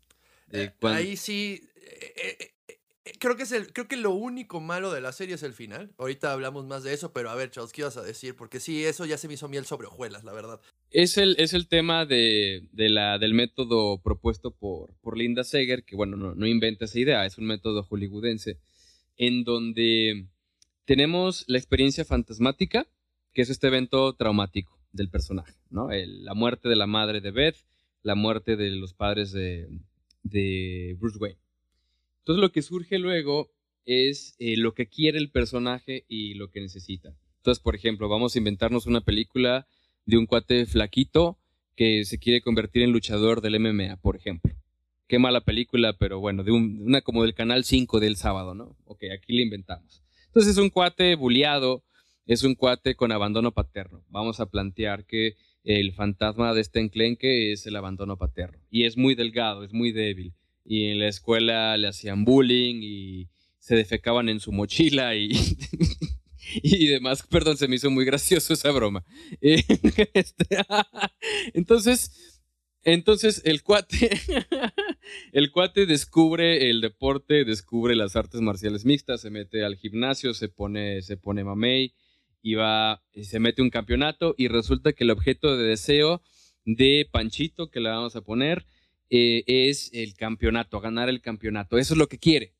Eh, ahí sí, eh, eh, creo que es el, creo que lo único malo de la serie es el final. Ahorita hablamos más de eso, pero a ver, Charles, ¿qué ibas a decir? Porque sí, eso ya se me hizo miel sobre hojuelas, la verdad. Es el, es el tema de, la, del método propuesto por, por Linda Seger, que bueno, no, no inventa esa idea, es un método hollywoodense, en donde tenemos la experiencia fantasmática, que es este evento traumático del personaje, ¿no? la muerte de la madre de Beth, la muerte de los padres de, Bruce Wayne. Entonces lo que surge luego es eh, lo que quiere el personaje y lo que necesita. Entonces, por ejemplo, vamos a inventarnos una película de un cuate flaquito que se quiere convertir en luchador del MMA, por ejemplo. Qué mala película, pero bueno, de una como del canal 5 del sábado, ¿no? Ok, aquí le inventamos. Entonces es un cuate bulliado es un cuate con abandono paterno. Vamos a plantear que el fantasma de este enclenque es el abandono paterno. Y es muy delgado, es muy débil. Y en la escuela le hacían bullying y, se defecaban en su mochila y, y demás. Perdón, se me hizo muy gracioso esa broma. Este, entonces, entonces el cuate, el cuate descubre el deporte, descubre las artes marciales mixtas, se mete al gimnasio, se pone, se pone mamey y va, se mete un campeonato y resulta que el objeto de deseo de Panchito que le vamos a poner eh, es el campeonato, ganar el campeonato. Eso es lo que quiere.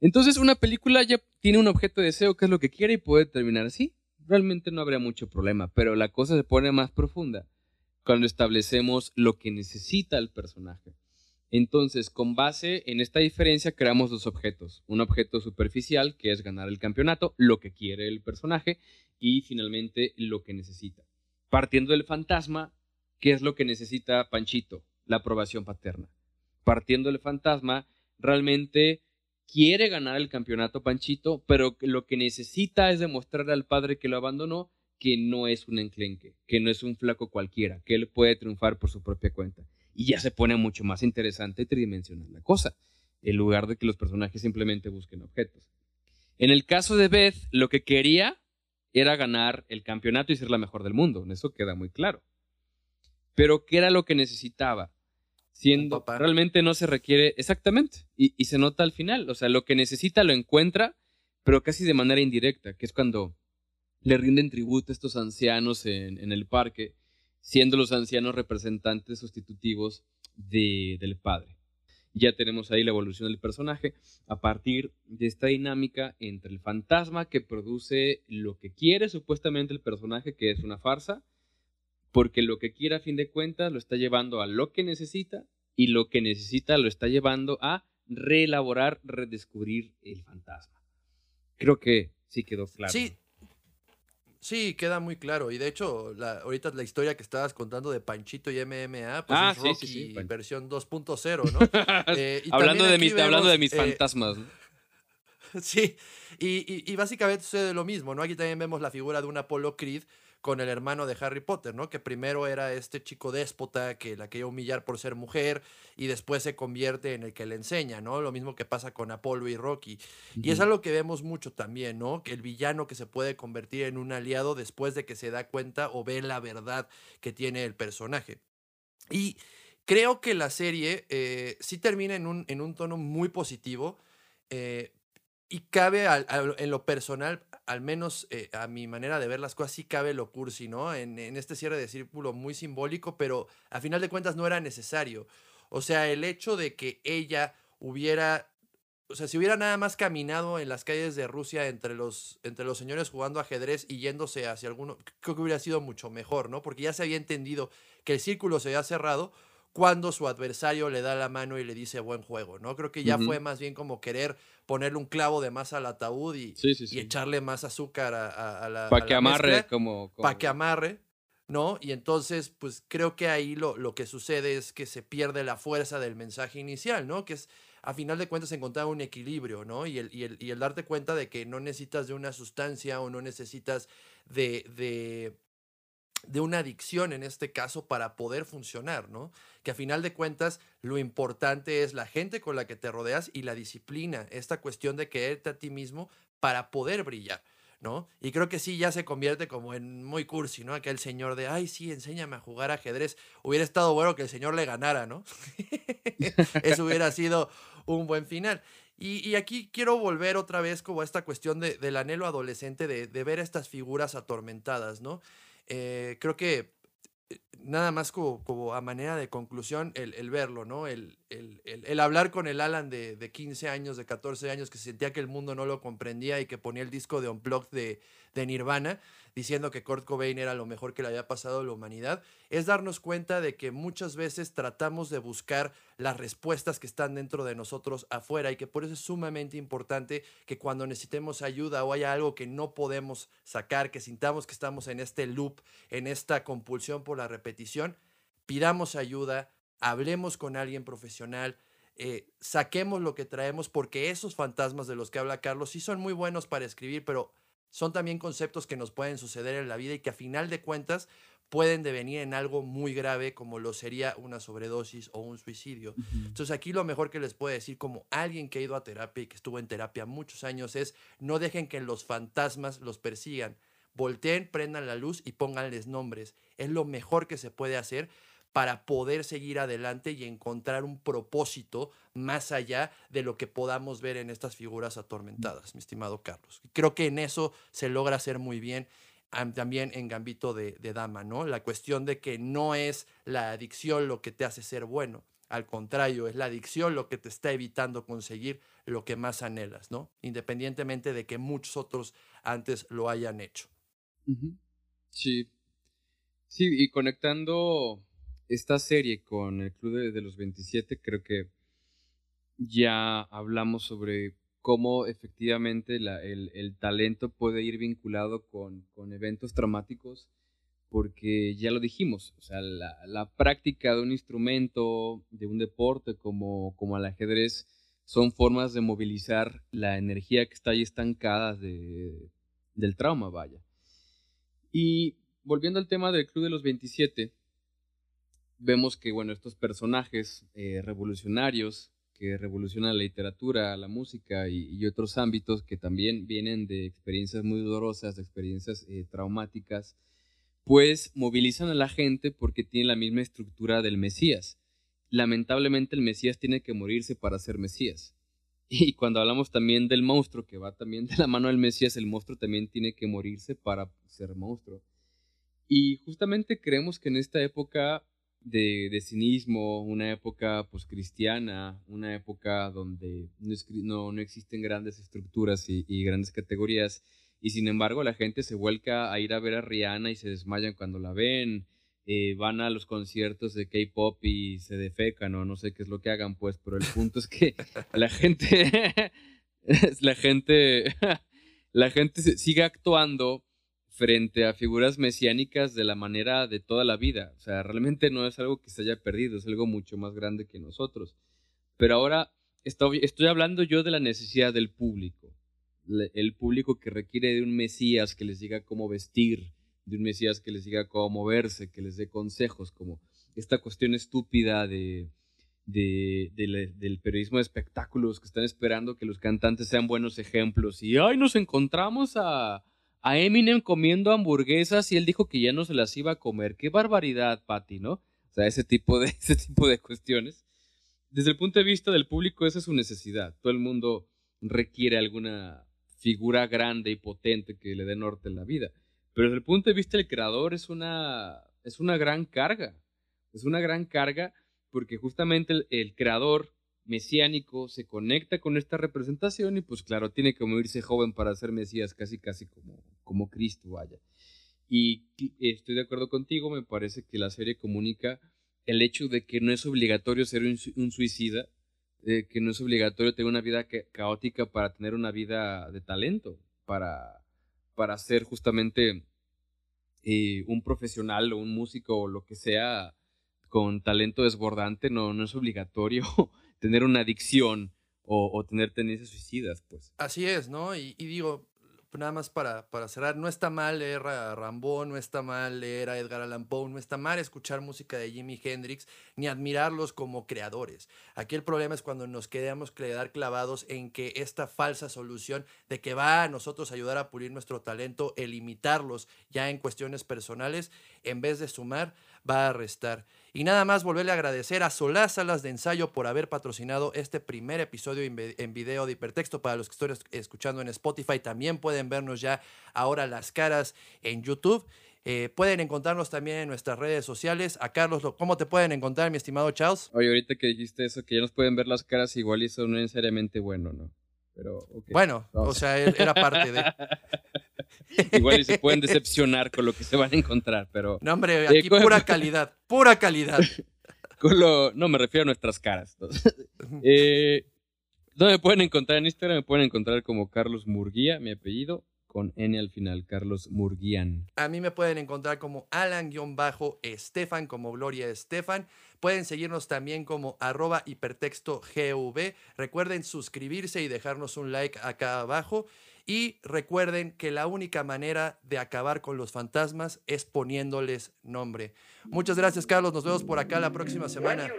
Entonces, una película ya tiene un objeto de deseo que es lo que quiere y puede terminar así. Realmente no habría mucho problema, pero la cosa se pone más profunda cuando establecemos lo que necesita el personaje. Entonces, con base en esta diferencia, creamos dos objetos. Un objeto superficial, que es ganar el campeonato, lo que quiere el personaje, y finalmente lo que necesita. Partiendo del fantasma, ¿qué es lo que necesita Panchito? La aprobación paterna. Partiendo del fantasma, realmente quiere ganar el campeonato Panchito, pero lo que necesita es demostrarle al padre que lo abandonó que no es un enclenque, que no es un flaco cualquiera, que él puede triunfar por su propia cuenta. Y ya se pone mucho más interesante y tridimensional la cosa, en lugar de que los personajes simplemente busquen objetos. En el caso de Beth, lo que quería era ganar el campeonato y ser la mejor del mundo, eso queda muy claro. Pero ¿qué era lo que necesitaba? siendo realmente no se requiere exactamente y, se nota al final, o sea, lo que necesita lo encuentra, pero casi de manera indirecta, que es cuando le rinden tributo a estos ancianos en, el parque, siendo los ancianos representantes sustitutivos del padre. Ya tenemos ahí la evolución del personaje a partir de esta dinámica entre el fantasma que produce lo que quiere supuestamente el personaje, que es una farsa, porque lo que quiere a fin de cuentas lo está llevando a lo que necesita y lo que necesita lo está llevando a reelaborar, redescubrir el fantasma. Creo que sí quedó claro. Sí, sí, queda muy claro. Y de hecho, la, ahorita la historia que estabas contando de Panchito y MMA, pues ah, es Rocky versión 2.0, ¿no? Eh, hablando, de mis, hablando de mis fantasmas. Sí, y, y, básicamente sucede lo mismo, ¿no? Aquí también vemos la figura de un Apollo Creed con el hermano de Harry Potter, ¿no? Que primero era este chico déspota que la quería humillar por ser mujer y después se convierte en el que le enseña, ¿no? Lo mismo que pasa con Apolo y Rocky. Y es algo que vemos mucho también, ¿no? Que el villano que se puede convertir en un aliado después de que se da cuenta o ve la verdad que tiene el personaje. Y creo que la serie eh, sí termina en un, en un tono muy positivo. Eh, y cabe en lo personal, al menos eh, a mi manera de ver las cosas, sí cabe lo cursi, ¿no? En, este cierre de círculo muy simbólico, pero a final de cuentas no era necesario. O sea, el hecho de que ella hubiera, o sea, si hubiera nada más caminado en las calles de Rusia entre los, entre los señores jugando ajedrez y yéndose hacia alguno, creo que hubiera sido mucho mejor, ¿no? Porque ya se había entendido que el círculo se había cerrado cuando su adversario le da la mano y le dice buen juego, ¿no? Creo que ya fue más bien como querer ponerle un clavo de más al ataúd y, y echarle más azúcar a, la. Para que amarre, como. Para que amarre, ¿no? Y entonces, pues creo que ahí lo, lo que sucede es que se pierde la fuerza del mensaje inicial, ¿no? Que es, a final de cuentas, encontrar un equilibrio, ¿no? Y el, y el, y el darte cuenta de que no necesitas de una sustancia o no necesitas de, de de una adicción en este caso para poder funcionar, ¿no? Que a final de cuentas lo importante es la gente con la que te rodeas y la disciplina, esta cuestión de quererte a ti mismo para poder brillar, ¿no? Y creo que sí ya se convierte como en muy cursi, ¿no? Aquel señor de, ay, sí, enséñame a jugar ajedrez. Hubiera estado bueno que el señor le ganara, ¿no? Eso hubiera sido un buen final. Y, aquí quiero volver otra vez como a esta cuestión de, del anhelo adolescente de, de ver estas figuras atormentadas, ¿no? Eh, creo que eh, nada más como, a manera de conclusión, el, verlo, ¿no? El, el, hablar con el Alan de, de, 15 años, de 14 años, que sentía que el mundo no lo comprendía y que ponía el disco de Unplugged de, de Nirvana diciendo que Kurt Cobain era lo mejor que le había pasado a la humanidad, es darnos cuenta de que muchas veces tratamos de buscar las respuestas que están dentro de nosotros afuera y que por eso es sumamente importante que cuando necesitemos ayuda o haya algo que no podemos sacar, que sintamos que estamos en este loop, en esta compulsión por la repetición, pidamos ayuda, hablemos con alguien profesional, eh, saquemos lo que traemos, porque esos fantasmas de los que habla Carlos sí son muy buenos para escribir, pero son también conceptos que nos pueden suceder en la vida y que a final de cuentas pueden devenir en algo muy grave como lo sería una sobredosis o un suicidio. Entonces aquí lo mejor que les puedo decir como alguien que ha ido a terapia y que estuvo en terapia muchos años es no dejen que los fantasmas los persigan. Volteen, prendan la luz y pónganles nombres. Es lo mejor que se puede hacer para poder seguir adelante y encontrar un propósito más allá de lo que podamos ver en estas figuras atormentadas, mi estimado Carlos. Creo que en eso se logra hacer muy bien también en Gambito de, Dama, ¿no? La cuestión de que no es la adicción lo que te hace ser bueno, al contrario, es la adicción lo que te está evitando conseguir lo que más anhelas, ¿no? Independientemente de que muchos otros antes lo hayan hecho. Sí. Sí, y conectando esta serie con el Club de los 27, creo que ya hablamos sobre cómo efectivamente el, talento puede ir vinculado con, eventos traumáticos, porque ya lo dijimos, o sea, la, práctica de un instrumento, de un deporte como, como el ajedrez, son formas de movilizar la energía que está ahí estancada de, del trauma, vaya. Y volviendo al tema del Club de los 27, vemos que, bueno, estos personajes eh, revolucionarios, que revoluciona la literatura, la música y, otros ámbitos que también vienen de experiencias muy dolorosas, de experiencias eh, traumáticas, pues movilizan a la gente porque tiene la misma estructura del Mesías. Lamentablemente el Mesías tiene que morirse para ser Mesías. Y cuando hablamos también del monstruo, que va también de la mano del Mesías, el monstruo también tiene que morirse para ser monstruo. Y justamente creemos que en esta época de, cinismo, una época poscristiana, una época donde no, no, existen grandes estructuras y, grandes categorías, y sin embargo la gente se vuelca a ir a ver a Rihanna y se desmayan cuando la ven, eh, van a los conciertos de K-pop y se defecan o no sé qué es lo que hagan, pues, pero el punto es que la gente, la gente, la gente sigue actuando frente a figuras mesiánicas de la manera de toda la vida. O sea, realmente no es algo que se haya perdido, es algo mucho más grande que nosotros. Pero ahora estoy, hablando yo de la necesidad del público. El público que requiere de un Mesías que les diga cómo vestir, de un Mesías que les diga cómo moverse, que les dé consejos, como esta cuestión estúpida de, del periodismo de espectáculos que están esperando que los cantantes sean buenos ejemplos. Y, ay, nos encontramos a, a Eminem comiendo hamburguesas y él dijo que ya no se las iba a comer. Qué barbaridad, Patty, ¿no? O sea, ese tipo de, ese tipo de cuestiones. Desde el punto de vista del público, esa es su necesidad. Todo el mundo requiere alguna figura grande y potente que le dé norte en la vida. Pero desde el punto de vista del creador es una, es una gran carga. Es una gran carga porque justamente el creador mesiánico se conecta con esta representación y pues claro, tiene que morirse joven para ser Mesías, casi casi como, como Cristo, vaya. Y estoy de acuerdo contigo, me parece que la serie comunica el hecho de que no es obligatorio ser un, suicida, que no es obligatorio tener una vida caótica para tener una vida de talento, para, para ser justamente eh, un profesional o un músico o lo que sea con talento desbordante, no, no es obligatorio tener una adicción o, tener tendencias suicidas, pues. Así es, ¿no? Y, digo, nada más para, para, cerrar, no está mal leer a Rambo, no está mal leer a Edgar Allan Poe, no está mal escuchar música de Jimi Hendrix, ni admirarlos como creadores. Aquí el problema es cuando nos quedamos quedar clavados en que esta falsa solución de que va a nosotros ayudar a pulir nuestro talento, el limitarlos ya en cuestiones personales, en vez de sumar, va a restar. Y nada más volverle a agradecer a Solás Salas de Ensayo por haber patrocinado este primer episodio en video de hipertexto. Para los que están escuchando en Spotify, también pueden vernos ya ahora las caras en YouTube. Eh, pueden encontrarnos también en nuestras redes sociales. A Carlos, ¿cómo te pueden encontrar, mi estimado Charles? Oye, ahorita que dijiste eso, que ya nos pueden ver las caras, igual eso no es necesariamente bueno, ¿no? Pero, Bueno, o sea, era parte de... Igual y se pueden decepcionar con lo que se van a encontrar, pero... No, hombre, eh, aquí pura calidad, pura calidad. no, me refiero a nuestras caras. eh, ¿Dónde me pueden encontrar en Instagram? Me pueden encontrar como Carlos Murguía, mi apellido, con N al final, Carlos Murguian. A mí me pueden encontrar como Alan-Estefan, como Gloria Estefan. Pueden seguirnos también como arroba hipertexto GV. Recuerden suscribirse y dejarnos un like acá abajo. Y recuerden que la única manera de acabar con los fantasmas es poniéndoles nombre. Muchas gracias, Carlos. Nos vemos por acá la próxima semana.